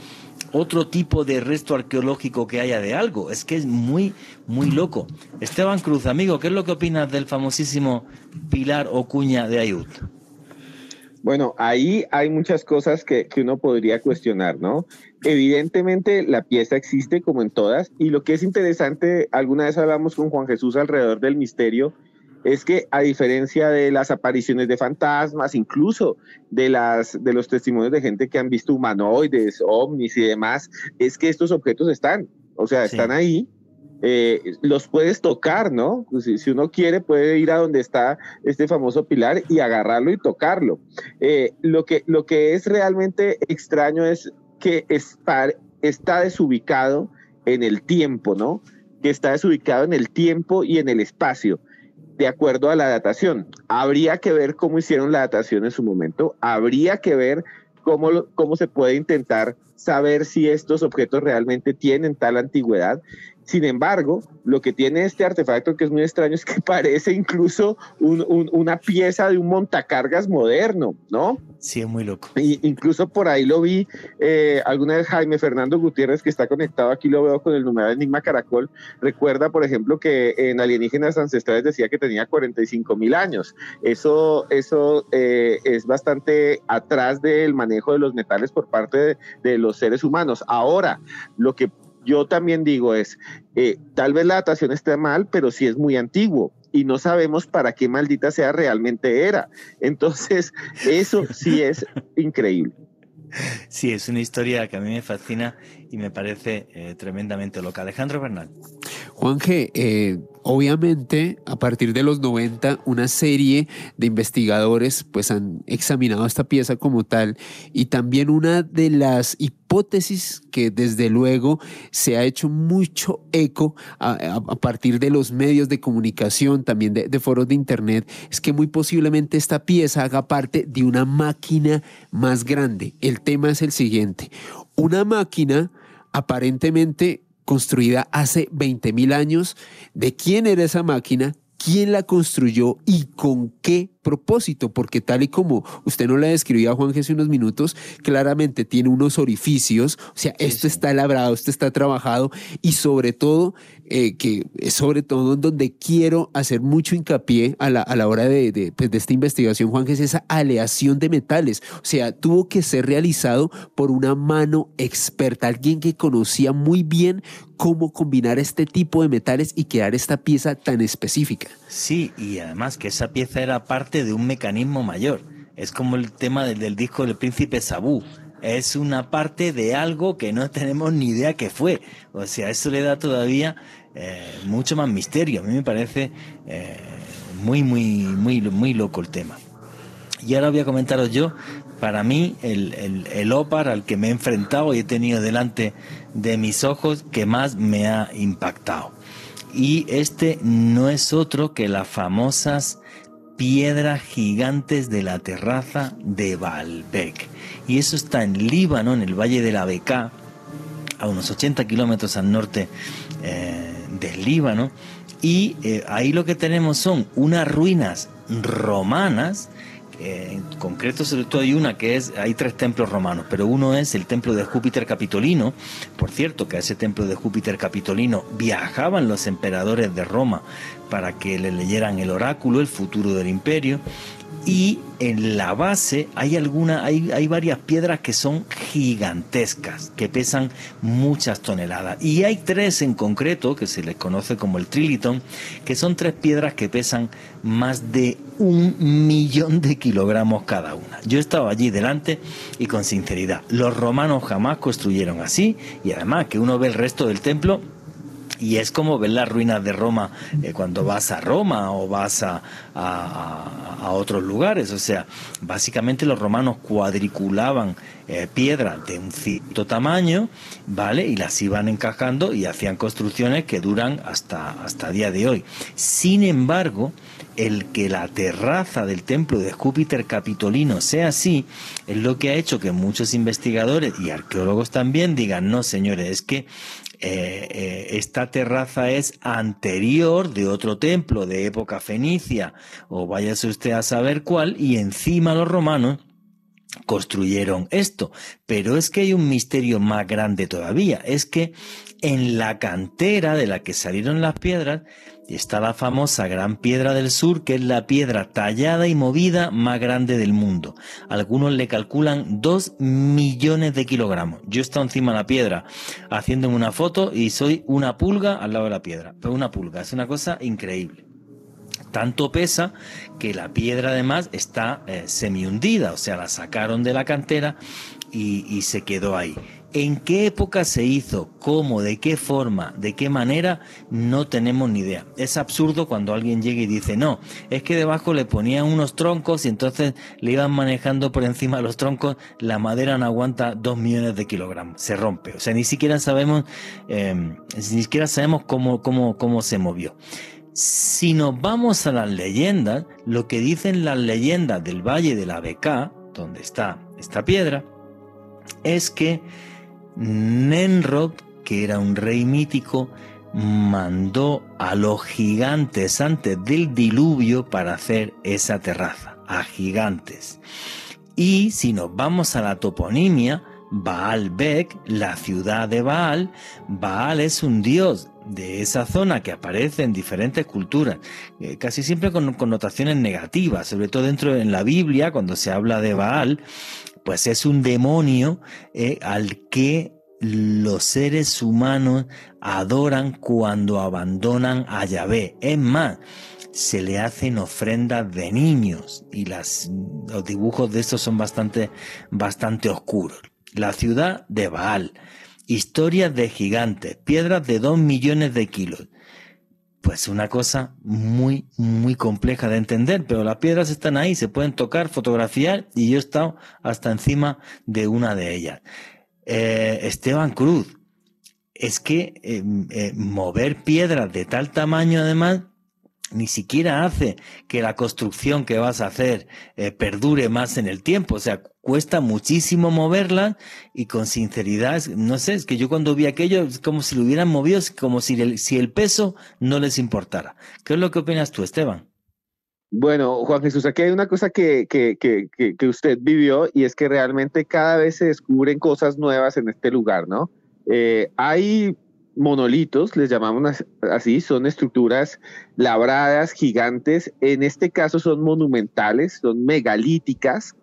otro tipo de resto arqueológico que haya de algo. Es que es muy, muy loco. Esteban Cruz, amigo, ¿qué es lo que opinas del famosísimo Pilar o Cuña de Ayud? Bueno, ahí hay muchas cosas que, que, uno podría cuestionar, ¿no? Evidentemente la pieza existe como en todas y lo que es interesante, alguna vez hablamos con Juan Jesús alrededor del misterio, es que a diferencia de las apariciones de fantasmas, incluso de, las, de los testimonios de gente que han visto humanoides, ovnis y demás, es que estos objetos están, o sea, están ahí. Eh, los puedes tocar, ¿no? Si, uno quiere, puede ir a donde está este famoso pilar y agarrarlo y tocarlo. Eh, lo, que, lo que es realmente extraño es que está desubicado en el tiempo, ¿no? Que está desubicado en el tiempo y en el espacio de acuerdo a la datación. Habría que ver cómo hicieron la datación en su momento, habría que ver cómo, cómo se puede intentar saber si estos objetos realmente tienen tal antigüedad sin embargo, lo que tiene este artefacto que es muy extraño es que *laughs* parece incluso una pieza de un montacargas moderno, ¿no? Sí, es muy loco. Y incluso por ahí lo vi eh, alguna vez Jaime Fernando Gutiérrez, que está conectado aquí, lo veo con el número de Enigma Caracol. Recuerda, por ejemplo, que en Alienígenas Ancestrales decía que tenía 45 mil años. Eso, eso eh, es bastante atrás del manejo de los metales por parte de, de los seres humanos. Ahora, lo que yo también digo es, eh, tal vez la datación esté mal, pero sí es muy antiguo y no sabemos para qué maldita sea realmente era. Entonces, *laughs* eso sí es increíble. Sí, es una historia que a mí me fascina y me parece eh, tremendamente loca. Alejandro Bernal. Juan G., eh, obviamente a partir de los 90 una serie de investigadores pues han examinado esta pieza como tal y también una de las hipótesis que desde luego se ha hecho mucho eco a, partir de los medios de comunicación, también de, de foros de internet, es que muy posiblemente esta pieza haga parte de una máquina más grande. El tema es el siguiente, una máquina aparentemente construida hace 20.000 años, de quién era esa máquina, quién la construyó y con qué propósito, porque tal y como usted no la describía a Juan hace unos minutos, claramente tiene unos orificios, o sea, esto está labrado, esto está trabajado y sobre todo, eh, que es sobre todo en donde quiero hacer mucho hincapié a la, a la hora de, de, pues, de, esta investigación, Juan, que es esa aleación de metales, o sea, tuvo que ser realizado por una mano experta, alguien que conocía muy bien cómo combinar este tipo de metales y crear esta pieza tan específica. Sí, y además que esa pieza era parte de un mecanismo mayor. Es como el tema del, disco del príncipe Sabú. Es una parte de algo que no tenemos ni idea qué fue. O sea, eso le da todavía eh, mucho más misterio. A mí me parece eh, muy, muy, muy, muy loco el tema. Y ahora voy a comentaros yo, para mí, el, el, el OPAR al que me he enfrentado y he tenido delante de mis ojos que más me ha impactado y este no es otro que las famosas piedras gigantes de la terraza de Baalbek. Y eso está en Líbano, en el valle de la Beká, a unos 80 kilómetros al norte eh, del Líbano. Y eh, ahí lo que tenemos son unas ruinas romanas en concreto, sobre todo hay una que es, hay tres templos romanos, pero uno es el templo de Júpiter Capitolino. Por cierto, que a ese templo de Júpiter Capitolino viajaban los emperadores de Roma para que le leyeran el oráculo, el futuro del imperio y en la base hay alguna, hay, hay, varias piedras que son gigantescas, que pesan muchas toneladas. Y hay tres en concreto, que se les conoce como el Triliton, que son tres piedras que pesan más de un millón de kilogramos cada una. Yo estaba allí delante y con sinceridad, los romanos jamás construyeron así y además que uno ve el resto del templo y es como ver las ruinas de Roma eh, cuando vas a Roma o vas a, a, otros lugares. O sea, básicamente los romanos cuadriculaban eh, piedras de un cierto tamaño, ¿vale? Y las iban encajando y hacían construcciones que duran hasta, hasta día de hoy. Sin embargo, el que la terraza del templo de Júpiter Capitolino sea así, es lo que ha hecho que muchos investigadores y arqueólogos también digan, no señores, es que eh, eh, esta terraza es anterior de otro templo de época fenicia, o váyase usted a saber cuál, y encima los romanos construyeron esto. Pero es que hay un misterio más grande todavía, es que en la cantera de la que salieron las piedras, está la famosa Gran Piedra del Sur, que es la piedra tallada y movida más grande del mundo. Algunos le calculan dos millones de kilogramos. Yo he estado encima de la piedra haciéndome una foto y soy una pulga al lado de la piedra. Pero una pulga, es una cosa increíble. Tanto pesa que la piedra además está eh, semi hundida, o sea, la sacaron de la cantera y se quedó ahí. ¿En qué época se hizo? ¿Cómo? ¿De qué forma? ¿De qué manera? No tenemos ni idea. Es absurdo cuando alguien llega y dice, no, es que debajo le ponían unos troncos y entonces le iban manejando por encima de los troncos, la madera no aguanta dos millones de kilogramos, se rompe. O sea, ni siquiera sabemos, em, ni siquiera sabemos cómo, cómo, cómo se movió. Si nos vamos a las leyendas, lo que dicen las leyendas del Valle de la Beca, donde está esta piedra, es que Nenrod, que era un rey mítico, mandó a los gigantes antes del diluvio para hacer esa terraza, a gigantes. Y si nos vamos a la toponimia, Baalbek, la ciudad de Baal, Baal es un dios de esa zona que aparece en diferentes culturas, eh, casi siempre con connotaciones negativas, sobre todo dentro en la Biblia, cuando se habla de Baal, pues es un demonio eh, al que los seres humanos adoran cuando abandonan a Yahvé. Es más, se le hacen ofrendas de niños y los dibujos de estos son bastante, bastante oscuros. La ciudad de Baal, historias de gigantes, piedras de dos millones de kilos. Pues una cosa muy, muy compleja de entender, pero las piedras están ahí, se pueden tocar, fotografiar y yo he estado hasta encima de una de ellas. Eh, Esteban Cruz, es que eh, eh, mover piedras de tal tamaño además ni siquiera hace que la construcción que vas a hacer perdure más en el tiempo. O sea, cuesta muchísimo moverla y con sinceridad, no sé, es que yo cuando vi aquello es como si lo hubieran movido, como si el, si el peso no les importara. ¿Qué es lo que opinas tú, Esteban? Bueno, Juan Jesús, aquí hay una cosa que, que, que, que, usted vivió y es que realmente cada vez se descubren cosas nuevas en este lugar, ¿no? Eh, hay monolitos, les llamamos así, son estructuras labradas, gigantes, en este caso son monumentales, son megalíticas,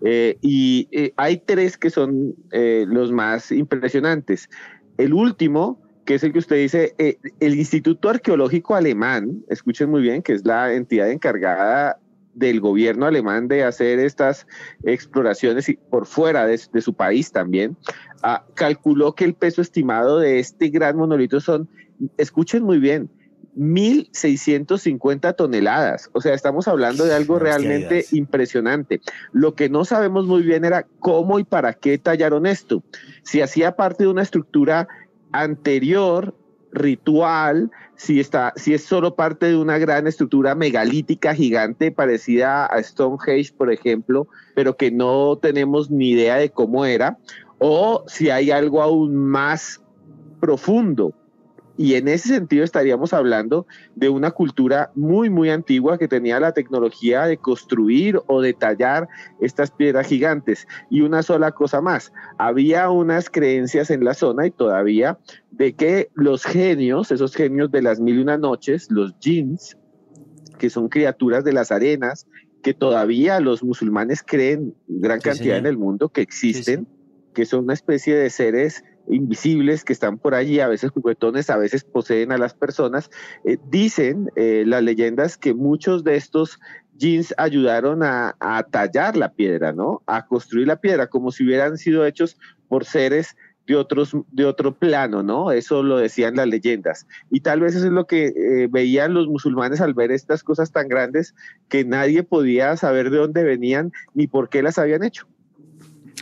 eh, y eh, hay tres que son eh, los más impresionantes. El último, que es el que usted dice, el Instituto Arqueológico Alemán, escuchen muy bien, que es la entidad encargada del gobierno alemán de hacer estas exploraciones por fuera de, su país también, ah, calculó que el peso estimado de este gran monolito son, escuchen muy bien, 1.650 toneladas. O sea, estamos hablando de algo realmente impresionante. Lo que no sabemos muy bien era cómo y para qué tallaron esto. Si hacía parte de una estructura anterior, ritual, si, está, si es solo parte de una gran estructura megalítica gigante parecida a Stonehenge, por ejemplo, pero que no tenemos ni idea de cómo era, o si hay algo aún más profundo y en ese sentido estaríamos hablando de una cultura muy, muy antigua que tenía la tecnología de construir o de tallar estas piedras gigantes. Y una sola cosa más, había unas creencias en la zona y todavía de que los genios, esos genios de las mil y una noches, los jinns, que son criaturas de las arenas, que todavía los musulmanes creen gran cantidad en el mundo que existen, que son una especie de seres invisibles que están por allí, a veces juguetones, a veces poseen a las personas. Eh, dicen eh, las leyendas que muchos de estos jeans ayudaron a, tallar la piedra, ¿no? A construir la piedra, como si hubieran sido hechos por seres de, otros, de otro plano, ¿no? Eso lo decían las leyendas. Y tal vez eso es lo que eh, veían los musulmanes al ver estas cosas tan grandes que nadie podía saber de dónde venían ni por qué las habían hecho.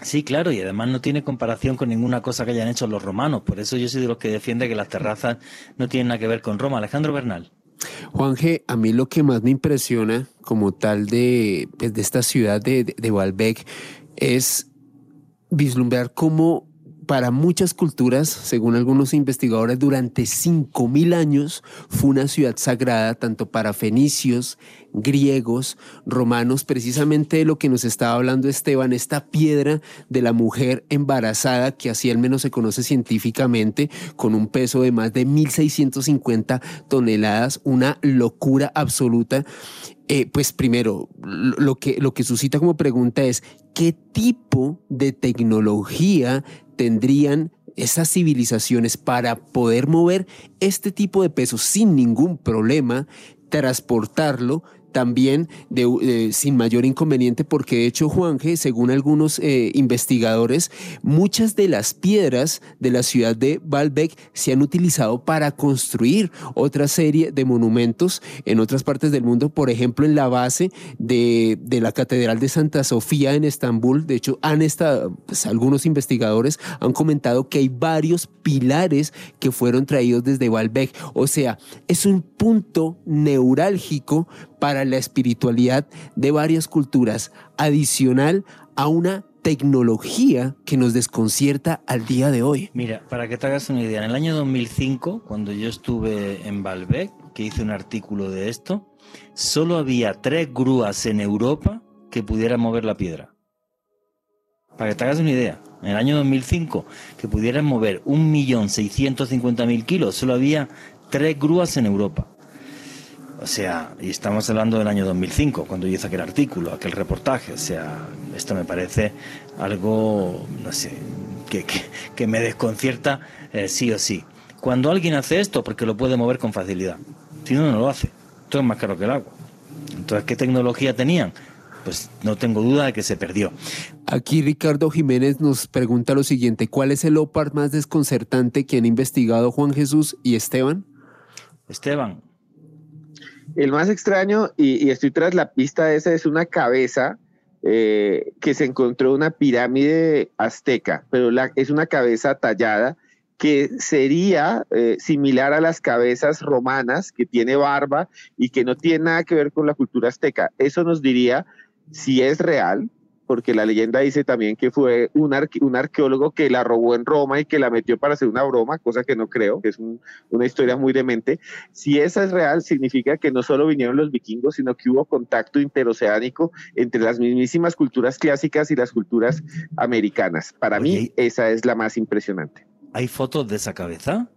Sí, claro, y además no tiene comparación con ninguna cosa que hayan hecho los romanos. Por eso yo soy de los que defiende que las terrazas no tienen nada que ver con Roma. Alejandro Bernal. Juan G, a mí lo que más me impresiona como tal de, pues, de esta ciudad de, de, de Balbec es vislumbrar cómo para muchas culturas, según algunos investigadores, durante 5.000 años fue una ciudad sagrada tanto para fenicios, griegos, romanos, precisamente de lo que nos estaba hablando Esteban, esta piedra de la mujer embarazada, que así al menos se conoce científicamente, con un peso de más de 1.650 toneladas, una locura absoluta. Eh, pues primero, lo que, lo que suscita como pregunta es, ¿qué tipo de tecnología tendrían esas civilizaciones para poder mover este tipo de pesos sin ningún problema transportarlo también de, sin mayor inconveniente, porque de hecho, Juanje, según algunos eh, investigadores, muchas de las piedras de la ciudad de Baalbek se han utilizado para construir otra serie de monumentos en otras partes del mundo, por ejemplo, en la base de, la Catedral de Santa Sofía en Estambul. De hecho, han estado, pues, algunos investigadores han comentado que hay varios pilares que fueron traídos desde Baalbek. O sea, es un punto neurálgico para la espiritualidad de varias culturas, adicional a una tecnología que nos desconcierta al día de hoy. Mira, para que te hagas una idea, en el año 2005, cuando yo estuve en Baalbek, que hice un artículo de esto, solo había tres grúas en Europa que pudieran mover la piedra. Para que te hagas una idea, en el año 2005, que pudieran mover 1.650.000 kilos, solo había tres grúas en Europa. O sea, y estamos hablando del año 2005, cuando yo hice aquel artículo, aquel reportaje. O sea, esto me parece algo, no sé, que, me desconcierta eh, sí o sí. Cuando alguien hace esto, porque lo puede mover con facilidad. Si no, no lo hace. Todo es más caro que el agua. Entonces, ¿qué tecnología tenían? Pues no tengo duda de que se perdió. Aquí Ricardo Jiménez nos pregunta lo siguiente, ¿cuál es el OPAR más desconcertante que han investigado Juan Jesús y Esteban? Esteban, el más extraño, y, estoy tras la pista esa, es una cabeza eh, que se encontró una pirámide azteca, pero es una cabeza tallada que sería eh, similar a las cabezas romanas, que tiene barba y que no tiene nada que ver con la cultura azteca. Eso nos diría si es real, porque la leyenda dice también que fue un, un arqueólogo que la robó en Roma y que la metió para hacer una broma, cosa que no creo, que es una historia muy demente. Si esa es real, significa que no solo vinieron los vikingos, sino que hubo contacto interoceánico entre las mismísimas culturas clásicas y las culturas americanas. Para mí, esa es la más impresionante. ¿Hay fotos de esa cabeza?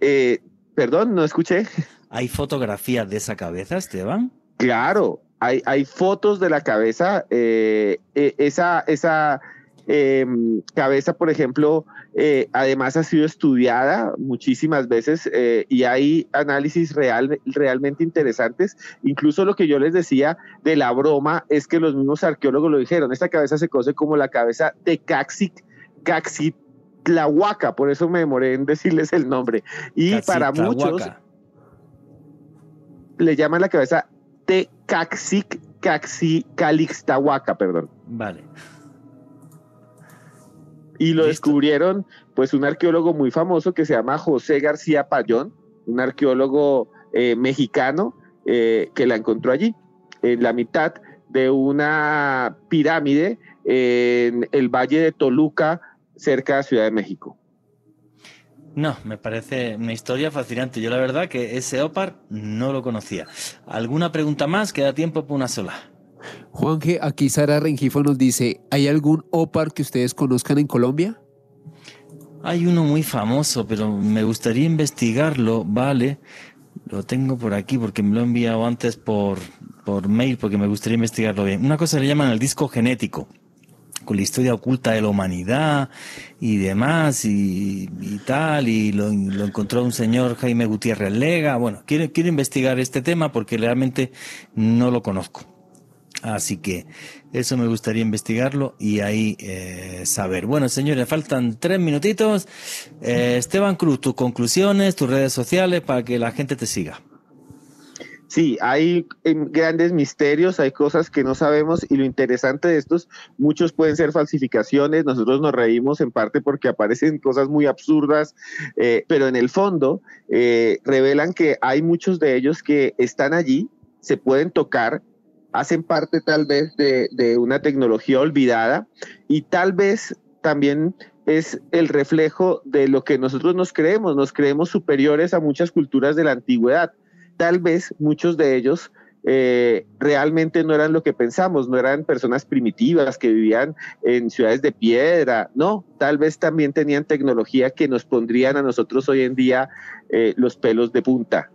Eh, perdón, no escuché. ¿Hay fotografías de esa cabeza, Esteban? Claro, hay, hay fotos de la cabeza, eh, eh, esa, esa em, cabeza, por ejemplo, eh, además ha sido estudiada muchísimas veces y hay análisis real, realmente interesantes. Incluso lo que yo les decía de la broma es que los mismos arqueólogos lo dijeron, esta cabeza se conoce como la cabeza de Caxit, Caxitlahuaca, por eso me demoré en decirles el nombre. Y para muchos le llaman la cabeza de Caxic, Caxi, Calixtahuaca, perdón. Vale. Y lo descubrieron, pues, un arqueólogo muy famoso que se llama José García Payón, un arqueólogo eh, mexicano eh, que la encontró allí, en la mitad de una pirámide en el valle de Toluca, cerca de Ciudad de México. No, me parece una historia fascinante. Yo la verdad que ese OPAR no lo conocía. ¿Alguna pregunta más? Queda tiempo para una sola. Juanje, aquí Sara Rengifo nos dice, ¿hay algún OPAR que ustedes conozcan en Colombia? Hay uno muy famoso, pero me gustaría investigarlo, ¿vale? Lo tengo por aquí porque me lo he enviado antes por, por mail porque me gustaría investigarlo bien. Una cosa le llaman el disco genético con la historia oculta de la humanidad y demás y, tal, y lo, encontró un señor Jaime Gutiérrez Lega. Bueno, quiero, quiero investigar este tema porque realmente no lo conozco. Así que eso me gustaría investigarlo y ahí eh, saber. Bueno, señores, faltan tres minutitos. Eh, Esteban Cruz, tus conclusiones, tus redes sociales para que la gente te siga. Sí, hay em, grandes misterios, hay cosas que no sabemos y lo interesante de estos, muchos pueden ser falsificaciones, nosotros nos reímos en parte porque aparecen cosas muy absurdas, eh, pero en el fondo eh, revelan que hay muchos de ellos que están allí, se pueden tocar, hacen parte tal vez de, de una tecnología olvidada y tal vez también es el reflejo de lo que nosotros nos creemos, nos creemos superiores a muchas culturas de la antigüedad tal vez muchos de ellos eh, realmente no eran lo que pensamos, no eran personas primitivas que vivían en ciudades de piedra, no, tal vez también tenían tecnología que nos pondrían a nosotros hoy en día eh, los pelos de punta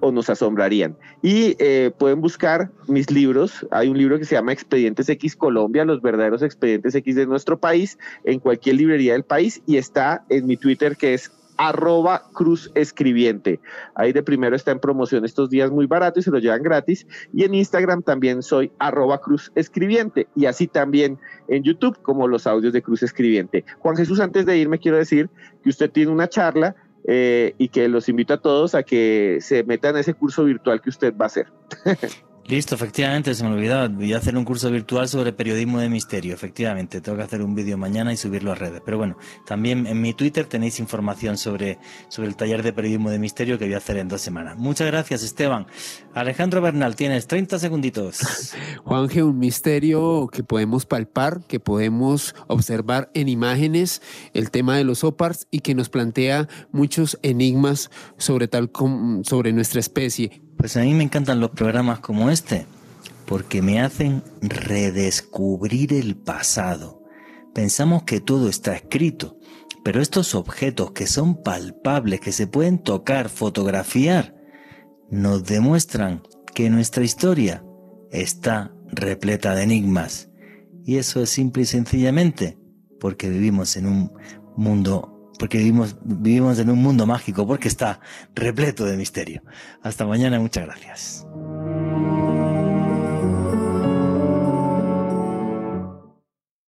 o nos asombrarían. Y eh, pueden buscar mis libros. Hay un libro que se llama Expedientes X Colombia, los verdaderos expedientes X de nuestro país, en cualquier librería del país y está en mi Twitter que es arroba cruz escribiente. Ahí de primero está en promoción estos días muy barato y se lo llevan gratis. Y en Instagram también soy arroba cruz escribiente. Y así también en YouTube como los audios de cruz escribiente. Juan Jesús, antes de irme quiero decir que usted tiene una charla eh, y que los invito a todos a que se metan a ese curso virtual que usted va a hacer. *laughs* Listo, efectivamente, se me olvidaba. Voy a hacer un curso virtual sobre periodismo de misterio. Efectivamente, tengo que hacer un vídeo mañana y subirlo a redes. Pero bueno, también en mi Twitter tenéis información sobre, sobre el taller de periodismo de misterio que voy a hacer en dos semanas. Muchas gracias, Esteban. Alejandro Bernal, tienes 30 segunditos. *laughs* Juanje, un misterio que podemos palpar, que podemos observar en imágenes, el tema de los OPARS y que nos plantea muchos enigmas sobre, tal sobre nuestra especie. Pues a mí me encantan los programas como este, porque me hacen redescubrir el pasado. Pensamos que todo está escrito, pero estos objetos que son palpables, que se pueden tocar, fotografiar, nos demuestran que nuestra historia está repleta de enigmas. Y eso es simple y sencillamente porque vivimos en un mundo porque vivimos, vivimos en un mundo mágico, porque está repleto de misterio. Hasta mañana, muchas gracias.